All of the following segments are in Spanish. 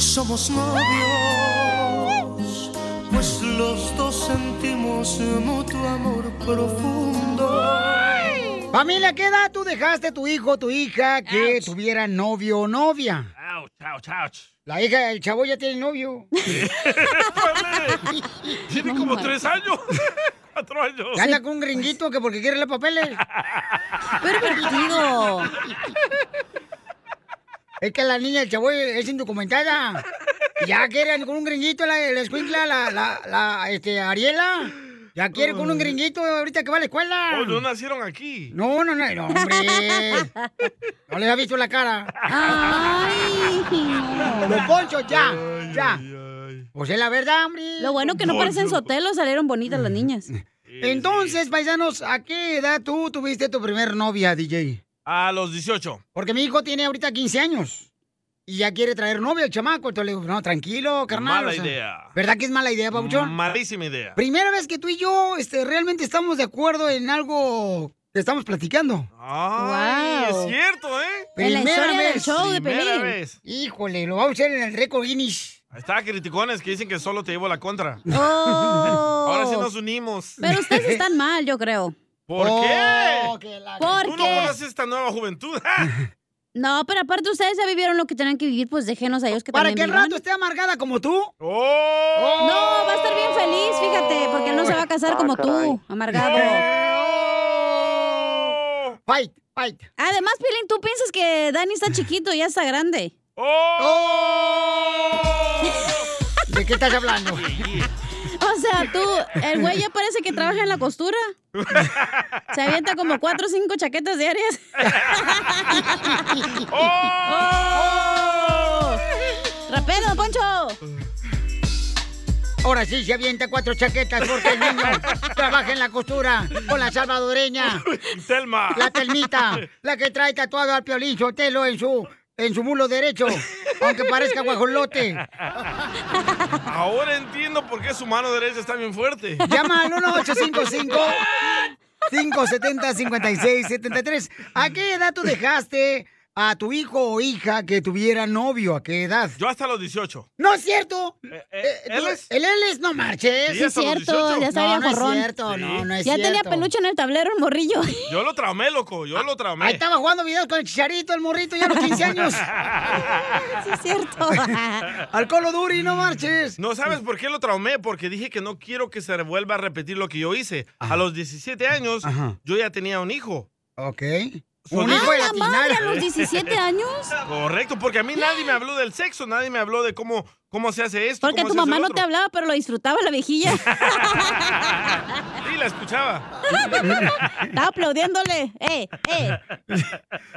Somos novios, pues los dos sentimos mutuo amor profundo. Familia, ¿qué edad tú dejaste a tu hijo o tu hija que tuviera novio o novia? Ouch, ouch, ouch. La hija del chavo ya tiene novio. Tiene como tres años. Cuatro años. Ya anda con un gringuito que porque quiere los papeles. Pervertido. Es que la niña del chavo es indocumentada. Ya quiere con un gringuito la, la escuincla, la, la, la, este, Ariela. Ya quiere con un gringuito ahorita que va a la escuela. Oh, no nacieron aquí. No, no, no, no, hombre. No les ha visto la cara. Ay, Los ponchos, ya, ya. Pues es la verdad, hombre. Lo bueno que no parecen sotelos, salieron bonitas las niñas. Entonces, paisanos, ¿a qué edad tú tuviste tu primer novia, DJ? A los 18. Porque mi hijo tiene ahorita 15 años. Y ya quiere traer novia el chamaco. Entonces le digo, no, tranquilo, carnal. Mala o sea, idea. ¿Verdad que es mala idea, Pabuchón? Malísima idea. Primera vez que tú y yo este, realmente estamos de acuerdo en algo que estamos platicando. Ay, Wow. es cierto, ¿eh? En la Primera del vez. show de Primera Pelín. vez. Híjole, lo vamos a hacer en el récord Guinness. Ahí está, criticones que dicen que solo te llevo la contra. Oh. Ahora sí nos unimos. Pero ustedes están mal, yo creo. ¿Por Oh, qué? la- Tú no Porque... conoces esta nueva juventud. No, pero aparte ustedes ya vivieron lo que tenían que vivir, pues déjenos a ellos que Para también que el rato esté amargada como tú. ¡Oh! No, va a estar bien feliz, fíjate, porque él no se va a casar como tú, amargado. ¡Oh! Fight, fight. Además, Pilín, tú piensas que Dani está chiquito y ya está grande. ¡Oh! ¿De qué estás hablando? O sea, tú, el güey ya parece que trabaja en la costura. Se avienta como cuatro o cinco chaquetas diarias. ¡Oh! ¡Rapero, Poncho! Ahora sí se avienta cuatro chaquetas porque el niño trabaja en la costura con la salvadoreña. Telma. La telmita, la que trae tatuado al piolín Sotelo en su, en su mulo derecho, aunque parezca guajolote. Ahora entiendo por qué su mano derecha está bien fuerte. Llama al 1855 570 5673 ¿A qué edad tú dejaste a tu hijo o hija que tuviera novio? ¿A qué edad? Yo hasta los 18. No es cierto. Eh, Eh, ¿Él tú- es? El él es, no marches. Sí, Sí, es cierto, 18. ya está No, no es cierto, no, no es Ya cierto. tenía peluche en el tablero el morrillo. Yo lo traumé, loco. Yo lo traumé. Ahí estaba jugando videos con el chicharito, el morrito, ya a los 15 años. Sí, es cierto. Al Colo Duri, no marches. No sabes por qué lo traumé, porque dije que no quiero que se vuelva a repetir lo que yo hice. A los 17 años, Ajá. yo ya tenía un hijo. Ok. Solito. Un hijo de ¡Ah, la madre! ¿A los 17 años? Correcto, porque a mí nadie me habló del sexo, nadie me habló de cómo, cómo se hace esto. Porque tu mamá no te hablaba, pero lo disfrutaba la viejilla. Sí, la escuchaba. Estaba aplaudiéndole. ¡Eh, eh!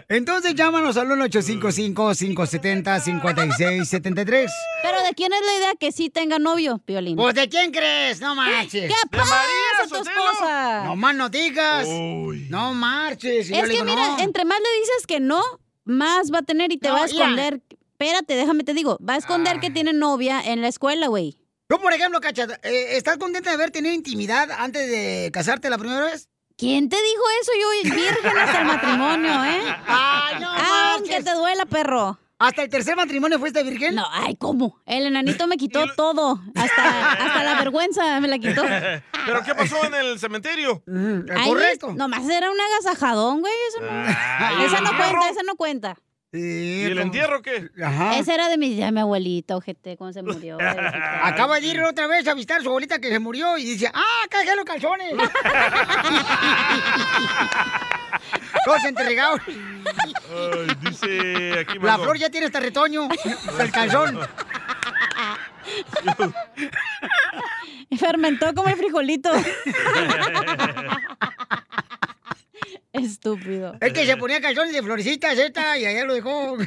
Entonces llámanos al 1-855-570-5673. Pero ¿de quién es la idea que sí tenga novio, Piolín? Pues ¿de quién crees? No marches. ¿Qué ¿De pasa, María tu esposa? No más no digas. Uy. No marches. Y es le que digo, mira, no. entre más le dices que no, más va a tener y te No, va a esconder. Espérate, déjame te digo. Va a esconder que tiene novia en la escuela, güey. Tú, por ejemplo, Cacha, eh, ¿estás contenta de haber tenido intimidad antes de casarte la primera vez? ¿Quién te dijo eso? Yo virgen hasta el matrimonio, ¿eh? Ay, no Aunque te duela, perro. ¿Hasta el tercer matrimonio fuiste virgen? No, ay, ¿cómo? El enanito me quitó todo. Hasta, hasta la vergüenza me la quitó. ¿Pero qué pasó en el cementerio? Mm, Ay, correcto. Nomás era un agasajadón, güey. Eso no, Ay, esa no cuenta, esa no cuenta. ¿Y el entierro qué? Ajá. Ese era de mi, ya mi abuelita, ojete, cuando se murió. Acaba de ir otra vez a visitar a su abuelita que se murió y dice, ¡ah, cajé los calzones! Todos entregados. Ay, dice aquí La flor ya tiene hasta retoño, el calzón. Fermentó como el frijolito. Estúpido. Es que se ponía calzones de florecitas esta y allá lo dejó.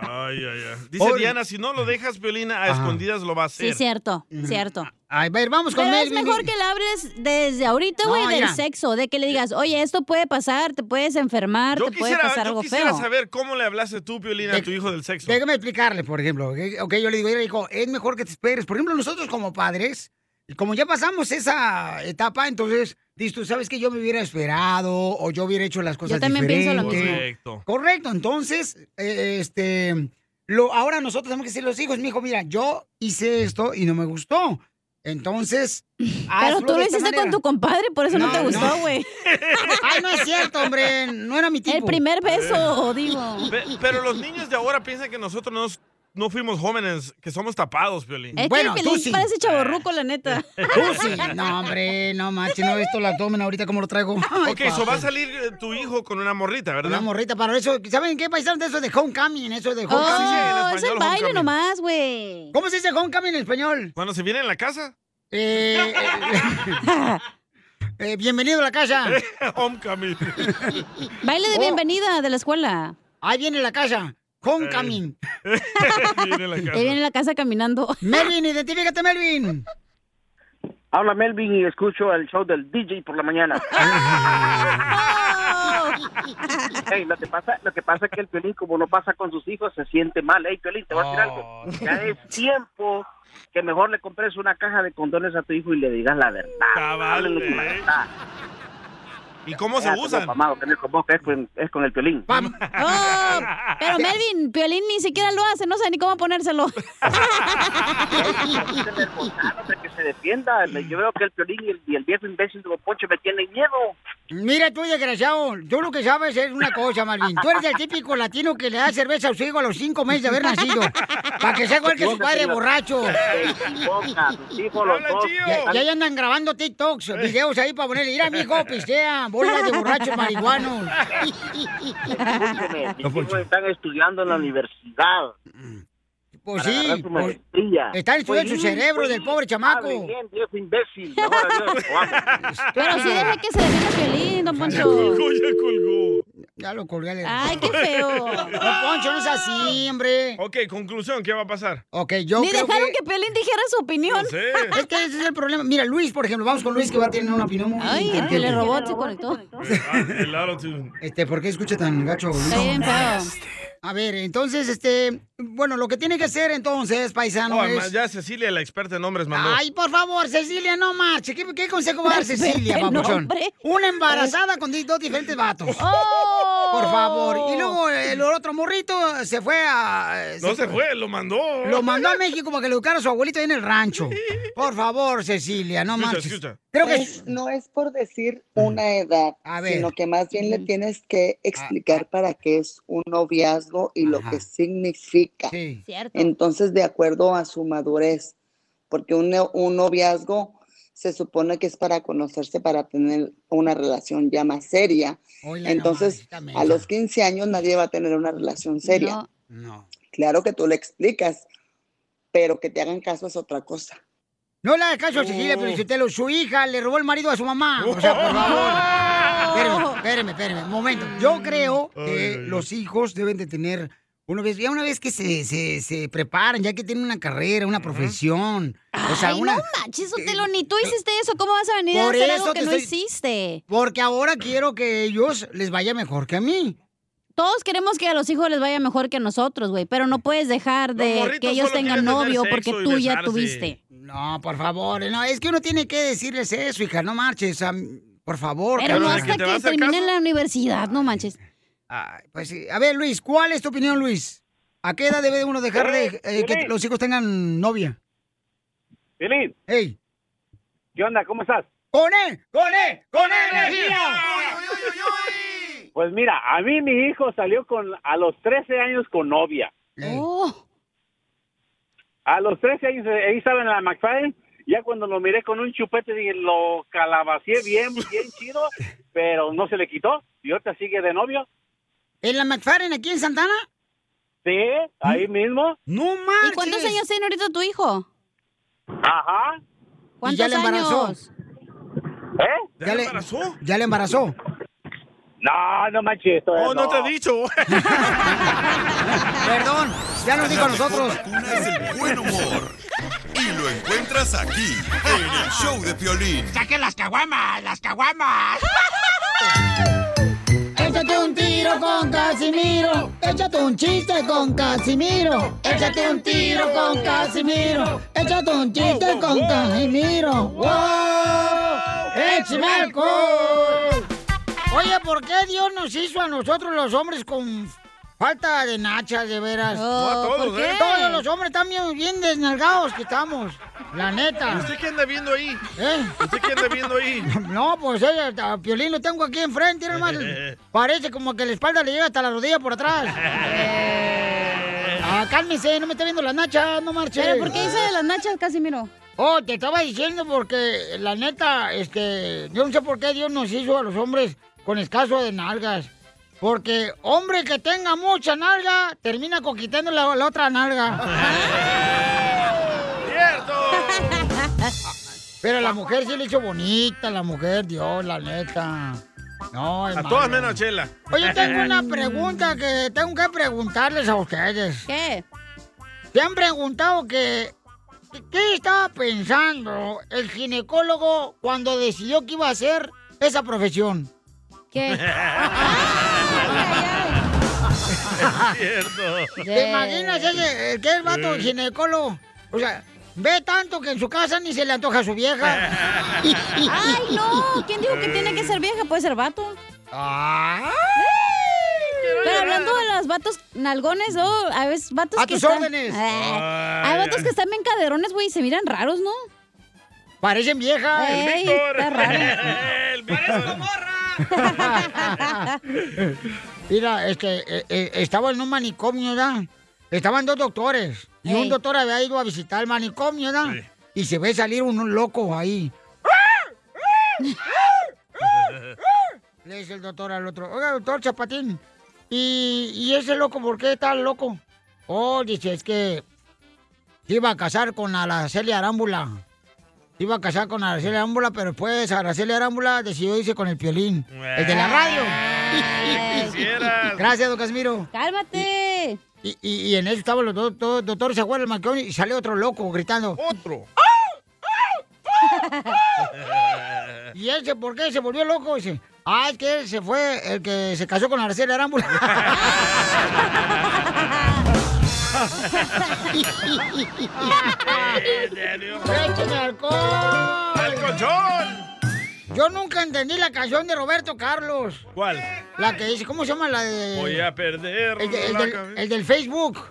Ay, ay, ay. Dice Pobre. Diana, si no lo dejas, Violina, a Ajá. escondidas lo va a hacer. Sí, cierto, cierto. A ver, vamos con Pero es Melvin. mejor que le hables desde ahorita, No, güey, del mira. sexo, de que le digas, oye, esto puede pasar, te puedes enfermar, Yo te puede quisiera, pasar yo algo quisiera feo. saber cómo le hablaste tú, Violina, a tu hijo del sexo. Déjame explicarle, por ejemplo. Ok, Ok, yo le digo, mira, hijo, es mejor que te esperes. Por ejemplo, nosotros como padres, como ya pasamos esa etapa, entonces, dices tú, ¿sabes que Yo me hubiera esperado o yo hubiera hecho las cosas Yo también pienso lo diferentes. mismo. Correcto. Correcto, entonces, eh, este, lo, ahora nosotros tenemos que decirle a los hijos, mi hijo, mira, yo hice esto y no me gustó. Entonces, Pero tú lo hiciste con tu compadre, por eso no, No, te no. gustó, güey. Ay, no es cierto, hombre, no era mi tipo. El primer beso, digo. Pe- Pero los niños de ahora piensan que nosotros no, no fuimos jóvenes, que somos tapados, Violín. Es Bueno, que el tú sí. parece chaborruco, la neta. Tú sí. No, hombre, no manches, no he visto el abdomen ahorita como lo traigo. Ay, ok, eso va a salir eh, tu hijo con una morrita, ¿verdad? Una morrita para eso. ¿Saben qué paisanos de eso de homecoming? Eso de Oh, homecoming. en es el baile homecoming. nomás, güey. ¿Cómo se dice homecoming en español? Cuando se viene en la casa, Eh, eh, eh, bienvenido a la casa. homecoming. Baile de Oh. bienvenida de la escuela. Ahí viene la casa. Homecoming. viene en la casa. Ahí viene la casa caminando. Melvin, identifícate, Melvin. Habla Melvin y escucho el show del DJ por la mañana. Hey, lo que pasa, lo que pasa es que el Piolín, como no pasa con sus hijos, se siente mal. Hey, Piolín, te voy a decir algo. Ya es tiempo que mejor le compres una caja de condones a tu hijo y le digas la verdad. Cabal, Háblale con la eh. verdad. ¿Y cómo se usan? es con vos, que es con, es con el Piolín. Oh, pero Melvin, Piolín ni siquiera lo hace, no sé ni cómo ponérselo. Que se defienda. Yo veo que el Piolín y el, y el viejo imbécil de Don Poncho me tienen miedo. Mira tú, desgraciado, tú lo que sabes es una cosa, Malvin. Tú eres el típico latino que le da cerveza a su hijo a los cinco meses de haber nacido. Para que sea igual que su padre borracho. Los. Ya, ya andan grabando TikToks, videos ahí para ponerle, mira, mi hijo, pistea, bola de borrachos marihuanos. Mis están estudiando en la universidad. Pues sí, agarrar su pues, estudiando su cerebro pues, del pobre chamaco. bien, imbécil. Pero sí deje que se defienda Piolín, don Poncho. Colgó, ya colgó. Ya lo colgué. le- Ay, qué feo. No, Poncho, no es así, hombre. Ok, conclusión, ¿qué va a pasar? Ok, yo Ni creo dejaron que... que Piolín dijera su opinión. No sé. Es que ese es el problema. Mira, Luis, por ejemplo, vamos con Luis que va a tener una opinión muy Ay, el inteligente. telerobot se conectó. Ah, el autotune. Este, ¿por qué escucha tan gacho? Está bien feo. A ver, entonces, este, bueno, lo que tiene que hacer entonces, paisano, Oh, es... ya Cecilia, la experta en nombres, mandó. Ay, por favor, Cecilia, no marche. ¿Qué, qué consejo va a dar Cecilia, papuchón? Una embarazada con dos diferentes vatos. ¡Oh! Por favor. Y luego el otro morrito se fue a... no se fue, lo mandó. Lo mandó a México para que le educara a su abuelito ahí en el rancho. Por favor, Cecilia, no marches. escucha. Creo que... Es- no es por decir una edad, A ver. sino que más bien le tienes que explicar para qué es un noviazgo y lo Ajá. que significa. Sí. Cierto. Entonces, de acuerdo a su madurez, porque un, un noviazgo se supone que es para conocerse, para tener una relación ya más seria. Entonces, a los mensa. 15 años nadie va a tener una relación seria. No. No. Claro que tú le explicas, pero que te hagan caso es otra cosa. No le hagas caso a Cecilia, Oh. pero su hija le robó el marido a su mamá. O sea, por favor. Espérame, espérame, espérame. Un momento. Yo creo que Ay, ay, ay. los hijos deben de tener una vez, ya una vez que se, se, se preparan, ya que tienen una carrera, una profesión. O sea, Ay, una. no manches, Sotelo, ni tú hiciste eso. ¿Cómo vas a venir a hacer algo que no estoy- hiciste? Porque ahora quiero que ellos les vaya mejor que a mí. Todos queremos que a los hijos les vaya mejor que a nosotros, güey, pero no puedes dejar de que ellos tengan novio porque tú ya tuviste. No, por favor. No, es que uno tiene que decirles eso, hija. No marches. o sea, por favor. Pero Pero no hasta que te va a que hacer terminen caso. la universidad, no manches. Ay, pues sí. A ver, Luis, ¿cuál es tu opinión, Luis? ¿A qué edad debe uno dejar de eh, que los hijos tengan novia? Piolín, ¡Ey! ¿qué onda? ¿Cómo estás? ¡Con él! ¡Con él! ¡Con energía! Pues mira, a mí mi hijo salió con a los 13 años con novia. Oh. A los 13 años, eh, ahí estaba en la McFadden. Ya cuando lo miré con un chupete, dije, lo calabacié bien, bien chido, pero no se le quitó. Y ahorita sigue de novio. ¿En la McFarren aquí en Santana? Sí, ahí mismo. No ¿Y cuántos años tiene ahorita tu hijo? Ajá. ¿Cuántos ya le embarazó? años? ¿Eh? ¿Ya, le ¿Ya le embarazó? No, no manches. Oh, no te he dicho. Perdón, ya nos dijo a nosotros. es el buen humor. Y lo encuentras aquí, en el show de Piolín. ¡Saquen las caguamas! ¡Las caguamas! Échate un tiro con Casimiro. Échate un chiste con Casimiro. Échate un tiro con Casimiro. Échate un chiste con Casimiro. ¡Wow! ¡Échame alcohol! Oye, ¿por qué Dios nos hizo a nosotros los hombres con falta de nachas, de veras? No, a todos, ¿por qué? ¿eh? Todos los hombres están bien, bien desnalgados que estamos. La neta. ¿Usted qué anda viendo ahí? ¿Eh? ¿Usted qué anda viendo ahí? No, pues ella, a Piolín lo tengo aquí enfrente, hermano. Parece como que la espalda le llega hasta la rodilla por atrás. Ah, cálmese, no me está viendo la nacha, no marche. ¿Pero por qué dice de las nachas, Casimiro? Oh, te estaba diciendo porque la neta, este, yo no sé por qué Dios nos hizo a los hombres con escaso de nalgas. Porque hombre que tenga mucha nalga, termina conquistando la, la otra nalga. Pero la mujer sí le hizo bonita, la mujer, Dios, la neta. No, A hermano. todas menos Chela. Oye, tengo una pregunta que tengo que preguntarles a ustedes. ¿Qué? ¿Se han preguntado que qué estaba pensando el ginecólogo cuando decidió que iba a hacer esa profesión? ¿Qué? Cierto. ¿Te imaginas ese, el que es vato ginecólogo? O sea, ve tanto que en su casa ni se le antoja a su vieja. ¡Ay, no! ¿Quién dijo que tiene que ser vieja? Puede ser vato. Ah. Pero hablando de los vatos nalgones, ¿no? Hay veces vatos A que tus están... órdenes. Ah, hay vatos que están bien caderones, güey, y se miran raros, ¿no? Parecen viejas. Ey, está raro. Mira, este, eh, eh, estaba en un manicomio, ¿verdad? Estaban dos doctores. Y un doctor había ido a visitar el manicomio, ¿verdad? Y se ve salir un loco ahí. Le dice el doctor al otro, oiga, doctor Chapatín, ¿y, y ese loco por qué está loco? Oh, dice, es que se iba a casar con Araceli Arámbula. Iba a casar con Araceli Arámbula, pero después Araceli Arámbula decidió irse con el piolín, el de la radio. quisieras. Gracias, don Casimiro. ¡Cálmate! Y, y- y en eso estaban los dos dos doctores, se del manicomio y sale otro loco gritando. Otro. ¿Y ese por qué se volvió loco? Dice, ah, es que él se fue el que se casó con Araceli Arámbula. ¡Échame alcohol! ¡Al colchón! Yo nunca entendí la canción de Roberto Carlos. ¿Cuál? La que dice, ¿cómo se llama la de...? Voy a perder el, de- el la del, el del Facebook.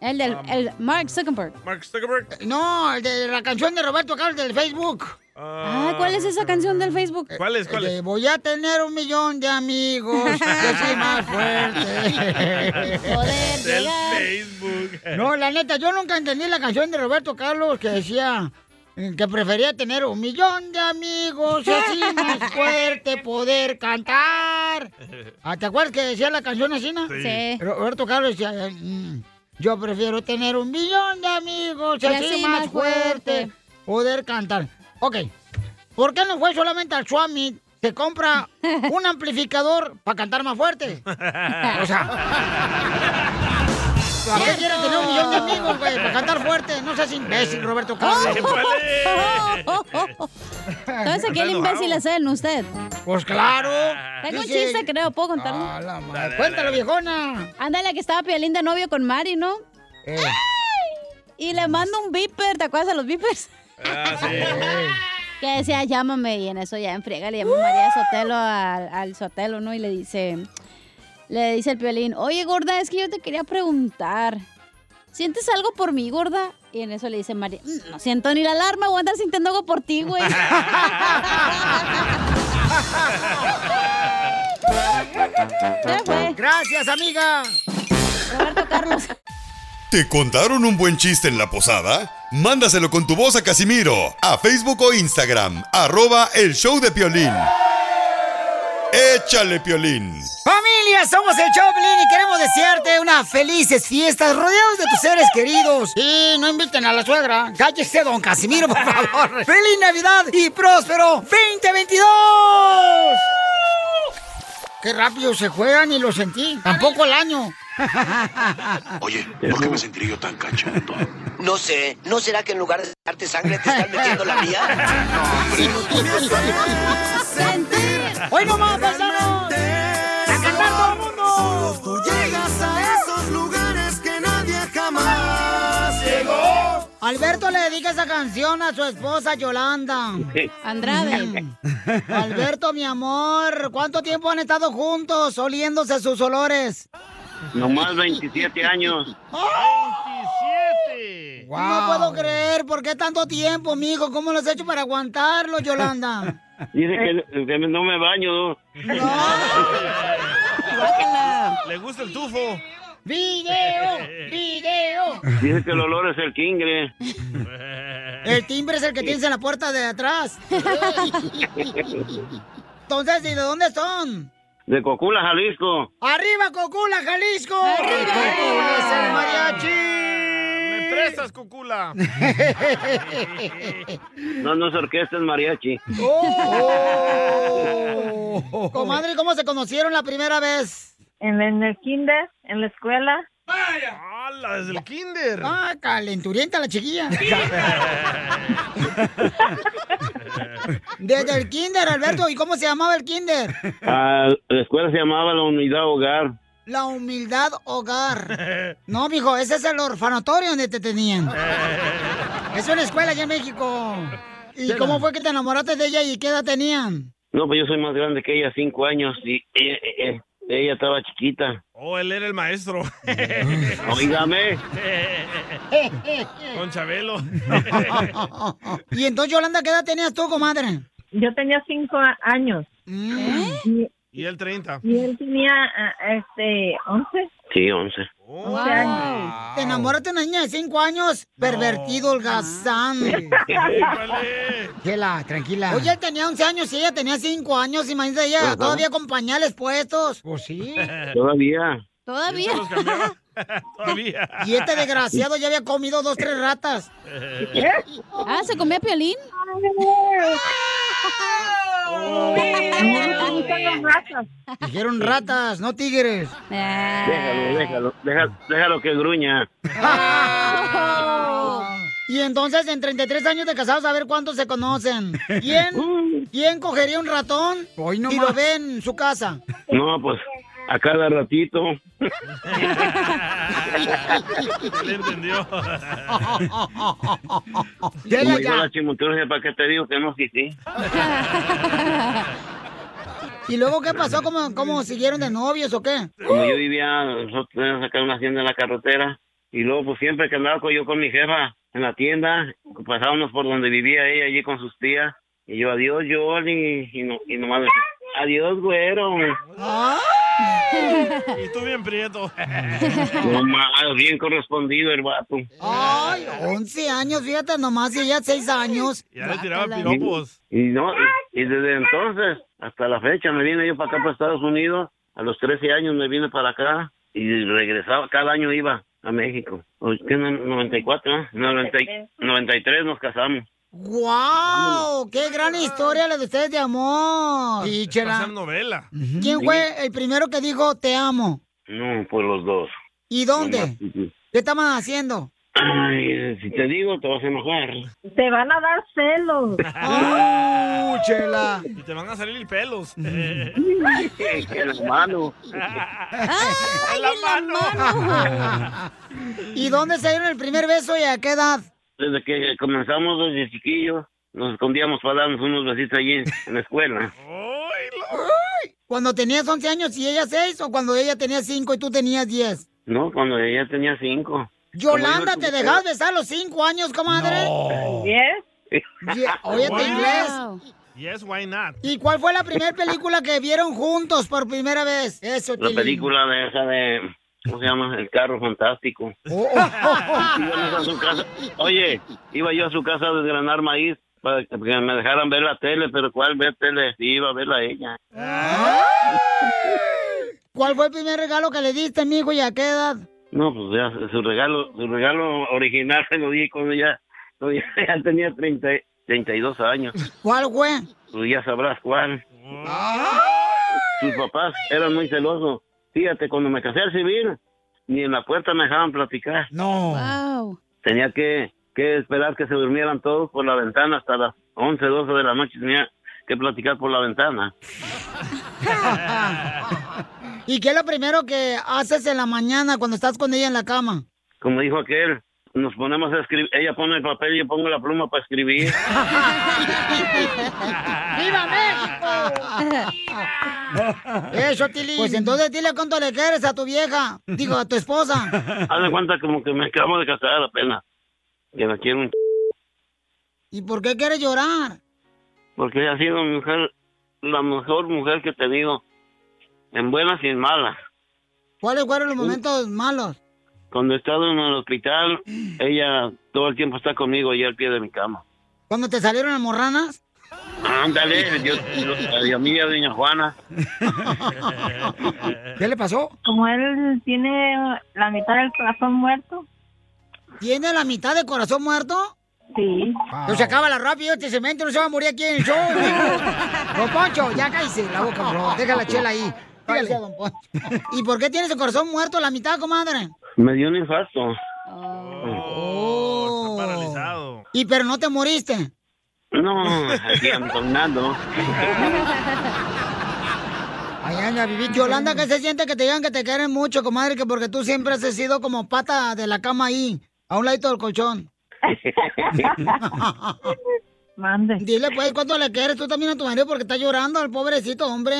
El del el Mark Zuckerberg. Mark Zuckerberg. No, el de la canción de Roberto Carlos del Facebook. Ah, ¿cuál es esa canción del Facebook? ¿Cuál es? El de, voy a tener un millón de amigos, yo soy más fuerte. Poder Del llegar. Facebook. No, la neta, yo nunca entendí la canción de Roberto Carlos que decía eh, que prefería tener un millón de amigos y así más fuerte poder cantar. Ah, ¿Te acuerdas que decía la canción así, no? Sí. Sí. Roberto Carlos decía, eh, mm, yo prefiero tener un millón de amigos y así, más fuerte poder cantar. Ok, ¿por qué no fue solamente al Swami? Se compra un amplificador para cantar más fuerte. O sea, ¿a qué quiere tener un millón de amigos, güey? Para cantar fuerte. No seas imbécil, Roberto Carlos. Entonces el imbécil es él, no usted. Pues claro. Tengo un chiste, creo, ¿puedo contarlo? Ah, la madre. Cuéntalo, viejona. Ándale, que estaba Piolín de novio con Mari, ¿no? Eh. Y le mando un beeper, ¿te acuerdas de los beepers? Ah, sí. Que decía, llámame, y en eso ya en friega le llama María Sotelo al, al Sotelo, ¿no? Y le dice, le dice el Piolín, oye, gorda, es que yo te quería preguntar, ¿sientes algo por mí, gorda? Y en eso le dice María, "Mm, no siento ni la alarma, voy a andar sintiendo algo por ti, güey. Gracias, amiga. Roberto Carlos. ¿Te contaron un buen chiste en la posada? Mándaselo con tu voz a Casimiro, a Facebook o Instagram, arroba el show de Piolín. Échale, Piolín. Familia, somos el Choplin y queremos desearte unas felices fiestas rodeados de tus seres queridos. Y no inviten a la suegra. Cállese, don Casimiro, por favor. ¡Feliz Navidad y próspero 2022! Qué rápido se juegan y lo sentí. Tampoco el año. Oye, ¿por qué me sentiré yo tan cachondo? No sé, ¿no será que en lugar de darte sangre te están metiendo la mía? ¡Hoy no más, paisanos! ¡A cantar todo el mundo! Tú llegas a esos lugares que nadie jamás llegó. Alberto le dedica esa canción a su esposa Yolanda. Andrade. Alberto, mi amor, ¿cuánto tiempo han estado juntos oliéndose sus olores? Nomás 27 años. No puedo creer, ¿por qué tanto tiempo, mijo? ¿Cómo lo has hecho para aguantarlo, Yolanda? Dice que, que no me baño. Le gusta el tufo. ¡Video! ¡Video! Dice que el olor es el kingre. El timbre es el que tienes en la puerta de atrás. Entonces, ¿y de dónde son? De Cocula, Jalisco. ¡Arriba, Cocula, Jalisco! ¡Cocula es el mariachi! ¿Me prestas, Cocula? No, no es orquesta, es mariachi. ¡Oh! Comadre, ¿cómo se conocieron la primera vez? En, en el kinder, en la escuela. ¡Hala, desde el kinder! Ah, calenturienta la chiquilla. Desde el kinder, Alberto. ¿Y cómo se llamaba el kinder? Ah, la escuela se llamaba la Unidad Hogar. La humildad hogar. No, mijo, ese es el orfanatorio donde te tenían. Es una escuela allá en México. ¿Y cómo fue que te enamoraste de ella y qué edad tenían? No, pues yo soy más grande que ella, cinco años, y ella, ella- ella estaba chiquita. Oh, él era el maestro. Oígame. Con Chabelo. y entonces, Yolanda, ¿qué edad tenías tú, comadre? Yo tenía cinco años. Y, Y él 30. y él tenía, ah, este, once. Sí, once. Once años. ¿Te enamoraste de una niña de cinco años? Pervertido, holgazán. Chela, tranquila. Oye, él tenía 11 años y ella tenía 5 años. Imagínate ella, Ajá. todavía con pañales puestos. Pues sí. Todavía. Todavía. Todavía. Y este desgraciado ya había comido dos, tres ratas. Ah, ¿se comía piolín? Dijeron ratas, no tigres. Déjalo, déjalo, déjalo, déjalo que gruña. Y entonces, en 33 años de casados, a ver cuántos se conocen. ¿Quién, ¿quién cogería un ratón y lo ve en su casa? No, pues a cada ratito. Le entendió. Como la chimoturgia, ¿para qué te digo que no sí, sí? ¿Y luego qué pasó? ¿Cómo, cómo siguieron de novios o qué? Como yo vivía, nosotros teníamos acá una hacienda en la carretera. Y luego, pues siempre que andaba con- yo con mi jefa en la tienda, pasábamos por donde vivía ella, allí con sus tías. Y yo, adiós, Yoli. Y, no, y nomás adiós, güero. Y tú bien prieto. Nomás, bien correspondido el vato. Ay, 11 años, fíjate nomás, y ella 6 años. Ya le tiraba piropos. Y no, y, y desde entonces hasta la fecha me vine yo para acá, para Estados Unidos. A los 13 años me vine para acá y regresaba, cada año iba a México. ¿Qué? no- 94, ¿no? 90 y- 93 nos casamos. ¡Guau! ¡Qué gran historia la de ustedes de amor! Y chela, novela. ¿quién fue el primero que dijo te amo? No, pues los dos. ¿Y dónde? Nomás- ¿Qué estaban haciendo? Ay, si te digo, te vas a enojar. Te van a dar celos. ¡Uh, chela! Y te van a salir pelos. Que la mano. ¡En la mano! ¿Y dónde se dieron el primer beso y a qué edad? Desde que comenzamos desde chiquillos, nos escondíamos para darnos unos besitos allí en la escuela. ¿Cuando tenías 11 años y ella 6 o cuando ella tenía 5 y tú tenías 10? No, cuando ella tenía cinco. Yolanda, Como ¿te dejas besar a los 5 años, comadre? ¿Diez? Ye- Óyete Wow. inglés. Yes, why not? ¿Y cuál fue la primera película que vieron juntos por primera vez? Eso, La película de esa de, ¿cómo se llama? El carro fantástico. Oh, Íbamos a su casa. Oye, iba yo a su casa a desgranar maíz para que me dejaran ver la tele, pero ¿cuál ver tele? Sí, iba a verla ella. ¿Cuál fue el primer regalo que le diste, mijo, y a qué edad? No, pues ya su regalo, su regalo original se lo di cuando ya, cuando ya, ya tenía 30, 32 años. ¿Cuál fue? Tú ya sabrás cuál. Sus papás eran muy celosos. Fíjate, cuando me casé al civil, ni en la puerta me dejaban platicar. No. Wow. Tenía que, que esperar que se durmieran todos por la ventana hasta las 11, 12 de la noche. Tenía que platicar por la ventana. ¿Y qué es lo primero que haces en la mañana cuando estás con ella en la cama? Como dijo aquel, nos ponemos a escribir. Ella pone el papel y yo pongo la pluma para escribir. ¡Viva México! Eso, Tilín. Pues entonces dile cuánto le quieres a tu vieja. Digo, a tu esposa. Haz de cuenta como que me acabo de casar apenas. Que me quiero un... ¿Y por qué quieres llorar? Porque ella ha sido mi mujer, la mejor mujer que he tenido. En buenas y en malas. ¿Cuáles fueron los momentos malos? Cuando he estado en el hospital, ella todo el tiempo está conmigo y al pie de mi cama. ¿Cuando te salieron las morranas? Ándale, yo, yo- a mí y a doña Juana. ¿Qué le pasó? Como él tiene la mitad del corazón muerto. ¿Tiene la mitad de corazón muerto? Sí. Pues se acaba la rápido, este cemento no se va a morir aquí en el show. Don Poncho, ya cállese la boca, favor. Deja la chela ahí. Dígale. don Poncho. ¿Y por qué tienes el corazón muerto la mitad, comadre? Me dio un infarto. Oh. Paralizado. ¿Y pero no te moriste? No, aquí ando caminando. Ay, anda, vivir. Yolanda, ¿qué se siente que te digan que te quieren mucho, comadre? Que porque tú siempre has sido como pata de la cama ahí, a un ladito del colchón. Mande. Dile, pues, ¿cuánto le quieres tú también a tu marido? Porque está llorando el pobrecito, hombre.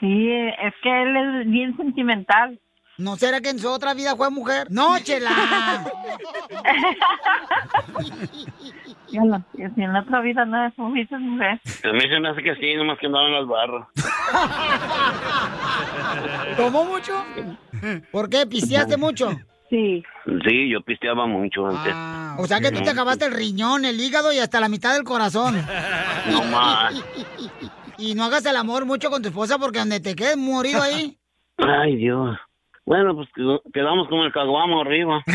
Sí, es que él es bien sentimental. ¿No será que en su otra vida fue mujer? ¡No, chela! Y en la, y si en la otra vida no es mujer. A mí se me hace que sí, nomás que andaba en las barras. ¿Tomó mucho? ¿Por qué? ¿Pisteaste mucho? Sí. Sí, yo pisteaba mucho antes. O sea que tú te acabaste el riñón, el hígado y hasta la mitad del corazón. No más. Y no hagas el amor mucho con tu esposa porque donde te quedes morido ahí. Ay, Dios. Bueno, pues quedamos con el caguamo arriba.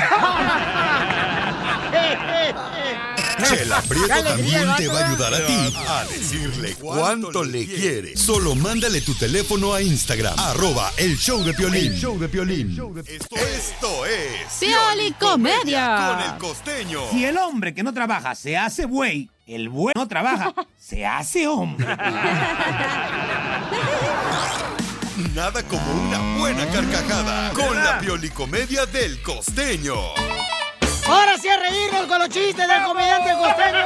Chela Prieto ¡Qué alegría, también te va a ayudar a ti a decirle cuánto le quiere. Solo mándale tu teléfono a Instagram, arroba el show de Piolín. El show de Piolín. Esto, esto es... Piolicomedia. Con el costeño. Si el hombre que no trabaja se hace buey, el buey no trabaja, se hace hombre. Nada como una buena carcajada con la piolicomedia del costeño. Ahora sí a reírnos con los chistes del comediante costeño.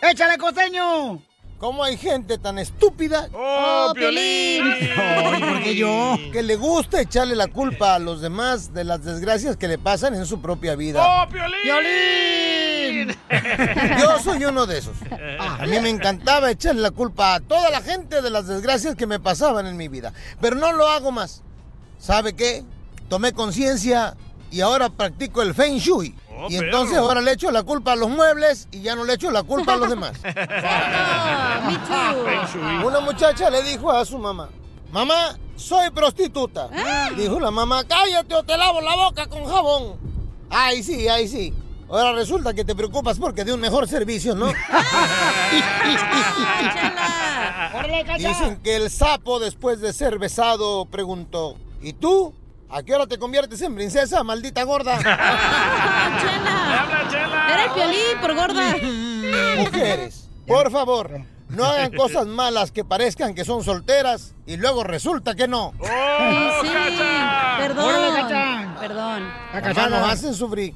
¡Échale, costeño! ¿Cómo hay gente tan estúpida? ¡Oh, Piolín! Ay, ¿por qué yo? Que le gusta echarle la culpa a los demás de las desgracias que le pasan en su propia vida. ¡Oh, Piolín! ¡Piolín! Yo soy uno de esos. A mí me encantaba echarle la culpa a toda la gente de las desgracias que me pasaban en mi vida. Pero no lo hago más. ¿Sabe qué? Tomé conciencia y ahora practico el Feng Shui. Oh, y entonces perro. ahora le echo la culpa a los muebles y ya no le echo la culpa a los demás. Una muchacha le dijo a su mamá, mamá, soy prostituta. Dijo la mamá, cállate o te lavo la boca con jabón. Ay, sí, ay, sí. Ahora resulta que te preocupas porque de un mejor servicio, ¿no? Dicen que el sapo después de ser besado preguntó, ¿y tú? ¿A qué hora te conviertes en princesa, maldita gorda? Era el piolín por gorda. Mujeres, por favor, no hagan cosas malas que parezcan que son solteras y luego resulta que no. Sí, sí. Perdón. Órale, Cacha. Perdón. Mamá, nos hacen sufrir.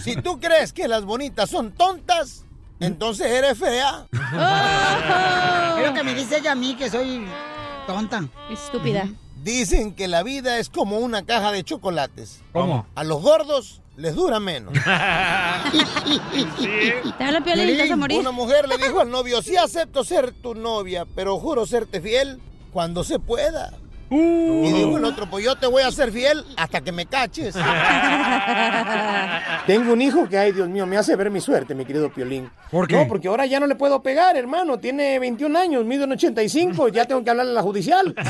Si tú crees que las bonitas son tontas, entonces eres fea. Es lo que me dice ella a mí, que soy tonta. Estúpida. Dicen que la vida es como una caja de chocolates. ¿Cómo? A los gordos les dura menos. Te habla Piolín, te a morir. Una mujer le dijo al novio, sí acepto ser tu novia, pero juro serte fiel cuando se pueda. Uh. Y dijo el otro, pues yo te voy a ser fiel hasta que me caches. Tengo un hijo que, ay Dios mío, me hace ver mi suerte, mi querido Piolín. ¿Por qué? No, porque ahora ya no le puedo pegar, hermano. Tiene 21 años, mide un 85, ya tengo que hablarle a la judicial.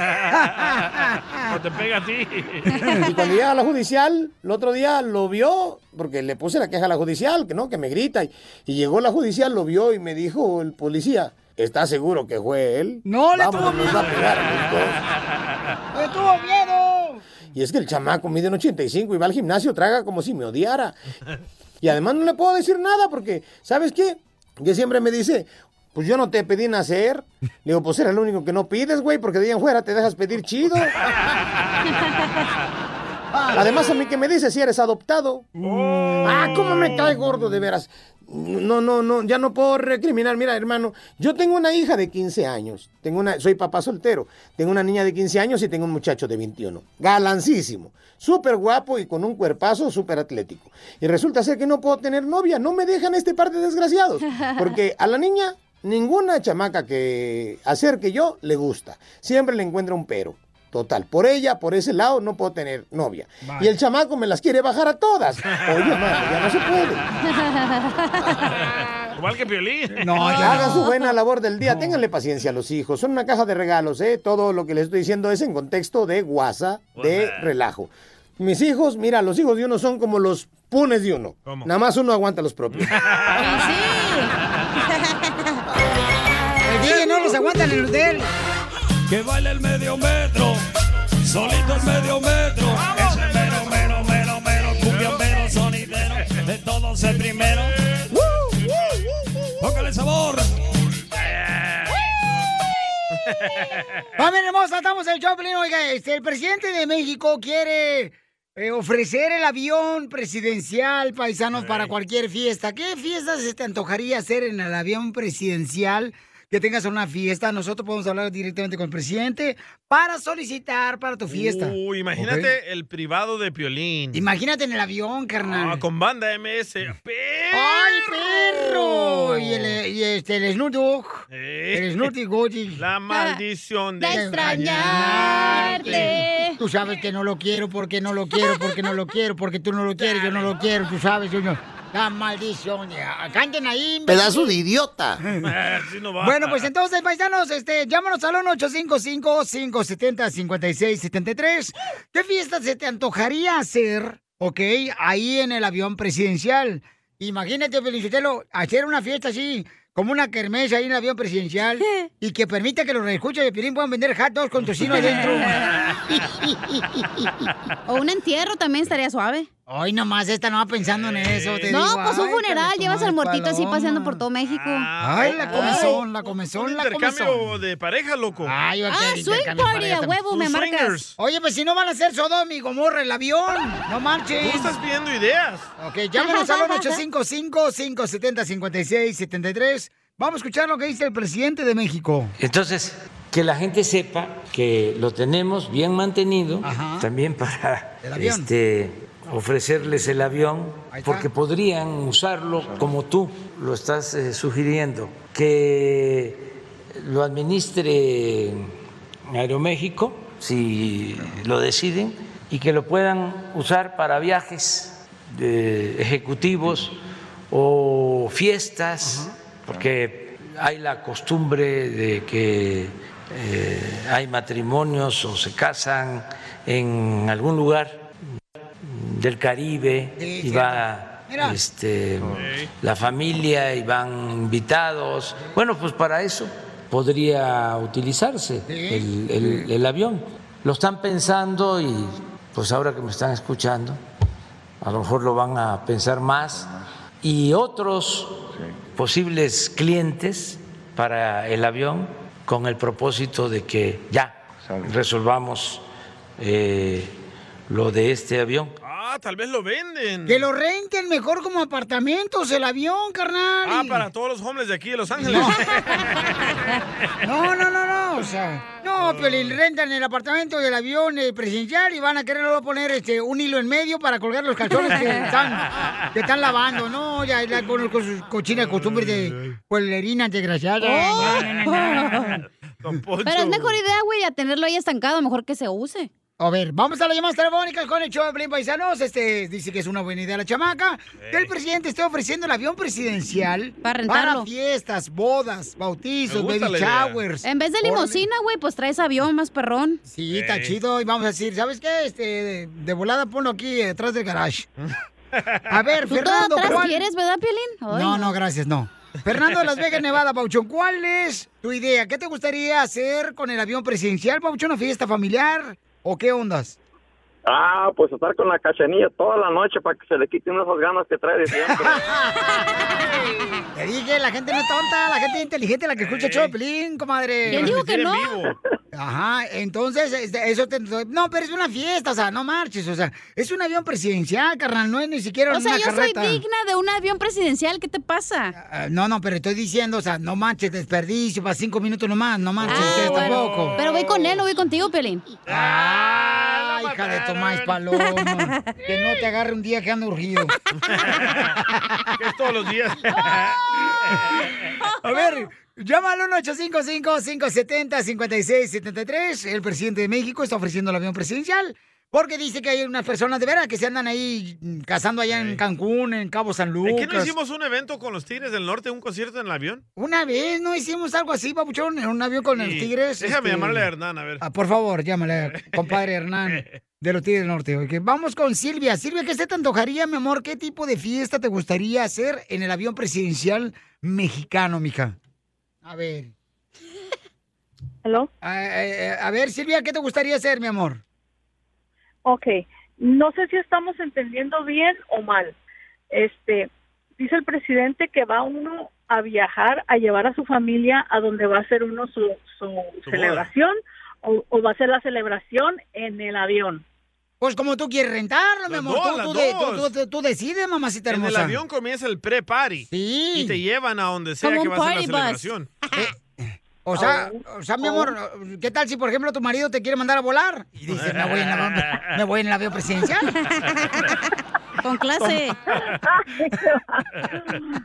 O te pega a ti. Y cuando llega a la judicial, el otro día lo vio, porque le puse la queja a la judicial, que no, que me grita. Y, y llegó la judicial, lo vio y me dijo el policía, ¿estás seguro que fue él? No, le tuvo nos va a pegar a los dos". ¡Me tuvo miedo! Y es que el chamaco mide un 85 y va al gimnasio, traga como si me odiara. Y además no le puedo decir nada porque, ¿sabes qué? Que siempre me dice, pues yo no te pedí nacer. Le digo, pues eres el único que no pides, güey, porque de ahí en fuera te dejas pedir chido. Además, a mí que me dice si eres adoptado. Ah, cómo me cae gordo, de veras. No, no, no, ya no puedo recriminar. Mira, hermano, yo tengo una hija de 15 años. Tengo una, soy papá soltero. Tengo una niña de 15 años y tengo un muchacho de 21. Galancísimo. Súper guapo y con un cuerpazo súper atlético. Y resulta ser que no puedo tener novia. No me dejan este par de desgraciados. Porque a la niña, ninguna chamaca que acerque yo le gusta. Siempre le encuentra un pero. Total, por ella, por ese lado, no puedo tener novia. Y el chamaco me las quiere bajar a todas. Oye, mano, ya no se puede. Igual que Piolín. Hagan su buena labor del día. Ténganle paciencia a los hijos. Son una caja de regalos, ¿eh? Todo lo que les estoy diciendo es en contexto de guasa, de relajo. Mis hijos, mira, los hijos de uno son como los punes de uno. Nada más uno aguanta los propios. El DJ no los aguanta en el hotel. Que baile el medio metro, solito el medio metro. Ese mero, mero, mero, mero, cumbia mero, sonidero, de todos el primero. Póngale sabor. Familia hermosa, estamos en el Choplin. Oiga, este, el presidente de México quiere eh, ofrecer el avión presidencial, paisanos, para cualquier fiesta. ¿Qué fiestas se te antojaría hacer en el avión presidencial? Que tengas una fiesta, nosotros podemos hablar directamente con el presidente para solicitar para tu fiesta. Uy, imagínate el privado de Piolín. Imagínate en el avión, carnal. Ah, con banda MS. ¡Ay, perro! Y, el, y este, el Snoop Dogg. El Snoopy Goji. La maldición de, De extrañarte. Tú sabes que no lo quiero porque no lo quiero, porque no lo quiero, porque tú no lo quieres, yo no lo quiero, tú sabes, yo no. La maldición. ya. Canten ahí. imbécil. Pedazo de idiota. Así no va. Bueno, pues entonces, paisanos, este, llámanos al 1-855-570-5673. ¿Qué fiesta se te antojaría hacer, ok, ahí en el avión presidencial? Imagínate, Felicitelo, hacer una fiesta así, como una kermés ahí en el avión presidencial, y que permita que los escuchas de Pirín puedan vender hot dogs con tocino adentro. O un entierro también estaría suave. Hoy nomás esta no va pensando en eso, te no, digo. pues un funeral, llevas al muertito así paseando por todo México. Ay, la comezón, la comezón, Un la intercambio comezón. de pareja, loco. Ay, Ah, swing party, a huevo, me marcas. Oye, pues si no van a hacer Sodom y Gomorra el avión, no marchen. Tú estás pidiendo ideas. Ok, llámanos al 855-570-5673. Vamos a escuchar lo que dice el presidente de México. Entonces, que la gente sepa que lo tenemos bien mantenido, también para este, ofrecerles el avión, porque podrían usarlo como tú lo estás eh, sugiriendo, que lo administre Aeroméxico, si lo deciden, y que lo puedan usar para viajes de ejecutivos o fiestas, porque hay la costumbre de que eh, hay matrimonios o se casan en algún lugar del Caribe Sí, y va Mira. este, la familia y van invitados. Bueno, pues para eso podría utilizarse el, el- el avión. Lo están pensando y pues ahora que me están escuchando, a lo mejor lo van a pensar más. Y otros posibles clientes para el avión con el propósito de que ya resolvamos eh, lo de este avión. Tal vez lo venden. Que lo renten mejor como apartamentos el avión, carnal. Ah, y- para todos los homeless de aquí de Los Ángeles. No, no, no, no, o sea, no, pero le rentan el apartamento del avión eh, presidencial y van a querer luego poner este, un hilo en medio para colgar los calzones que están, que están lavando, no, ya, ya con, con sus cochinas costumbres de pueblerinas desgraciadas. Oh. Pero es mejor idea, güey, a tenerlo ahí estancado, mejor que se use. A ver, vamos a las llamadas telefónicas con el show de Pelín Paisanos. Este dice que es una buena idea la chamaca. Que el presidente esté ofreciendo el avión presidencial Para rentarlo. fiestas, bodas, bautizos, baby showers. En vez de Órale. limosina, güey, pues traes avión más perrón. Sí, está chido. Y vamos a decir, ¿sabes qué? Este, de, de volada ponlo aquí detrás del garage. A ver, ¿Tú Fernando, todo atrás ¿cuál? quieres, verdad, Piolín? Ay, No, no, gracias, no. Fernando de Las Vegas, Nevada, Pauchón, ¿cuál es tu idea? ¿Qué te gustaría hacer con el avión presidencial, Pauchón? ¿Una fiesta familiar? ¿O qué ondas? Ah, pues estar con la cachanilla toda la noche para que se le quiten esas ganas que trae de siempre. Te dije, la gente no es tonta, la gente es inteligente, la que escucha el Pelín, comadre. ¿Quién dijo que no? Ajá, entonces, este, eso te... No, pero es una fiesta, o sea, no marches, o sea, es un avión presidencial, carnal, no es ni siquiera O sea, una yo carreta. soy digna de un avión presidencial, ¿qué te pasa? Ah, no, no, pero estoy diciendo, o sea, no manches, desperdicio para cinco minutos nomás, no manches, ustedes Ah, bueno. tampoco. Pero voy con él, no voy contigo, Pelín. Ah, hija de Tomás Paloma. Que no te agarre un día que ando urgido. Que es todos los días. A ver, llama al 1-855-570-5673. El presidente de México está ofreciendo el avión presidencial. Porque dice que hay unas personas de veras que se andan ahí cazando allá en Cancún, en Cabo San ¿En Lucas. qué no hicimos un evento con los Tigres del Norte, un concierto en el avión? Una vez no hicimos algo así, papuchón, en un avión con los tigres. Déjame este, llamarle a Hernán, a ver. ah, por favor, llámale, compadre Hernán, de los Tigres del Norte. ok. Vamos con Silvia. Silvia, ¿qué se te antojaría, mi amor? ¿Qué tipo de fiesta te gustaría hacer en el avión presidencial mexicano, mija? A ver. ¿Hello? A, a- a ver, Silvia, ¿qué te gustaría hacer, mi amor? Ok, no sé si estamos entendiendo bien o mal. Este, dice el presidente que va uno a viajar, a llevar a su familia a donde va a hacer uno su, su celebración o, o va a hacer la celebración en el avión. Pues como tú quieres rentarlo, mi amor. dos, tú, de- tú- tú- tú decides, mamacita En el hermosa. avión comienza el pre-party. Sí. Y te llevan a donde sea Como que va a ser la celebración. O sea, o sea, mi amor, ¿qué tal si, por ejemplo, tu marido te quiere mandar a volar? Y dices, me voy en, la- me voy en el avión presidencial. Con clase.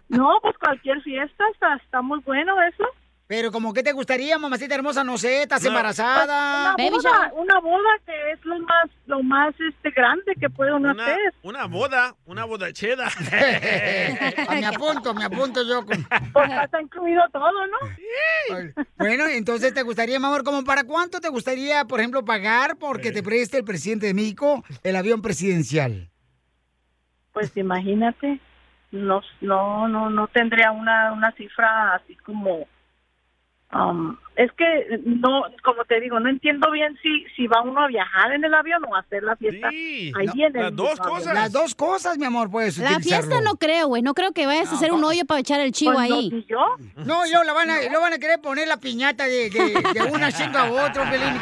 No, pues cualquier fiesta está, está muy bueno eso. Pero como que te gustaría, mamacita hermosa, no sé, estás embarazada. Una boda, una boda que es lo más, lo más este grande que puede uno Una, hacer. una boda, una boda cheda. Ah, me apunto, me apunto yo. con- Pues ya está incluido todo, ¿no? Bueno, entonces te gustaría, mi amor, como para cuánto te gustaría, por ejemplo, pagar porque te preste el presidente de México el avión presidencial? Pues imagínate, no, no, no, no tendría una, una cifra así como, um, es que no, como te digo, no entiendo bien si, si va uno a viajar en el avión o a hacer la fiesta ahí en el mismo avión. Las dos cosas, mi amor, puedes La fiesta no creo, güey. No creo que vayas a hacer un hoyo para echar el chivo Pues no, ahí. ni yo. No, yo la van a, lo van a querer poner la piñata de, de, de una chinga a otro, Pelín.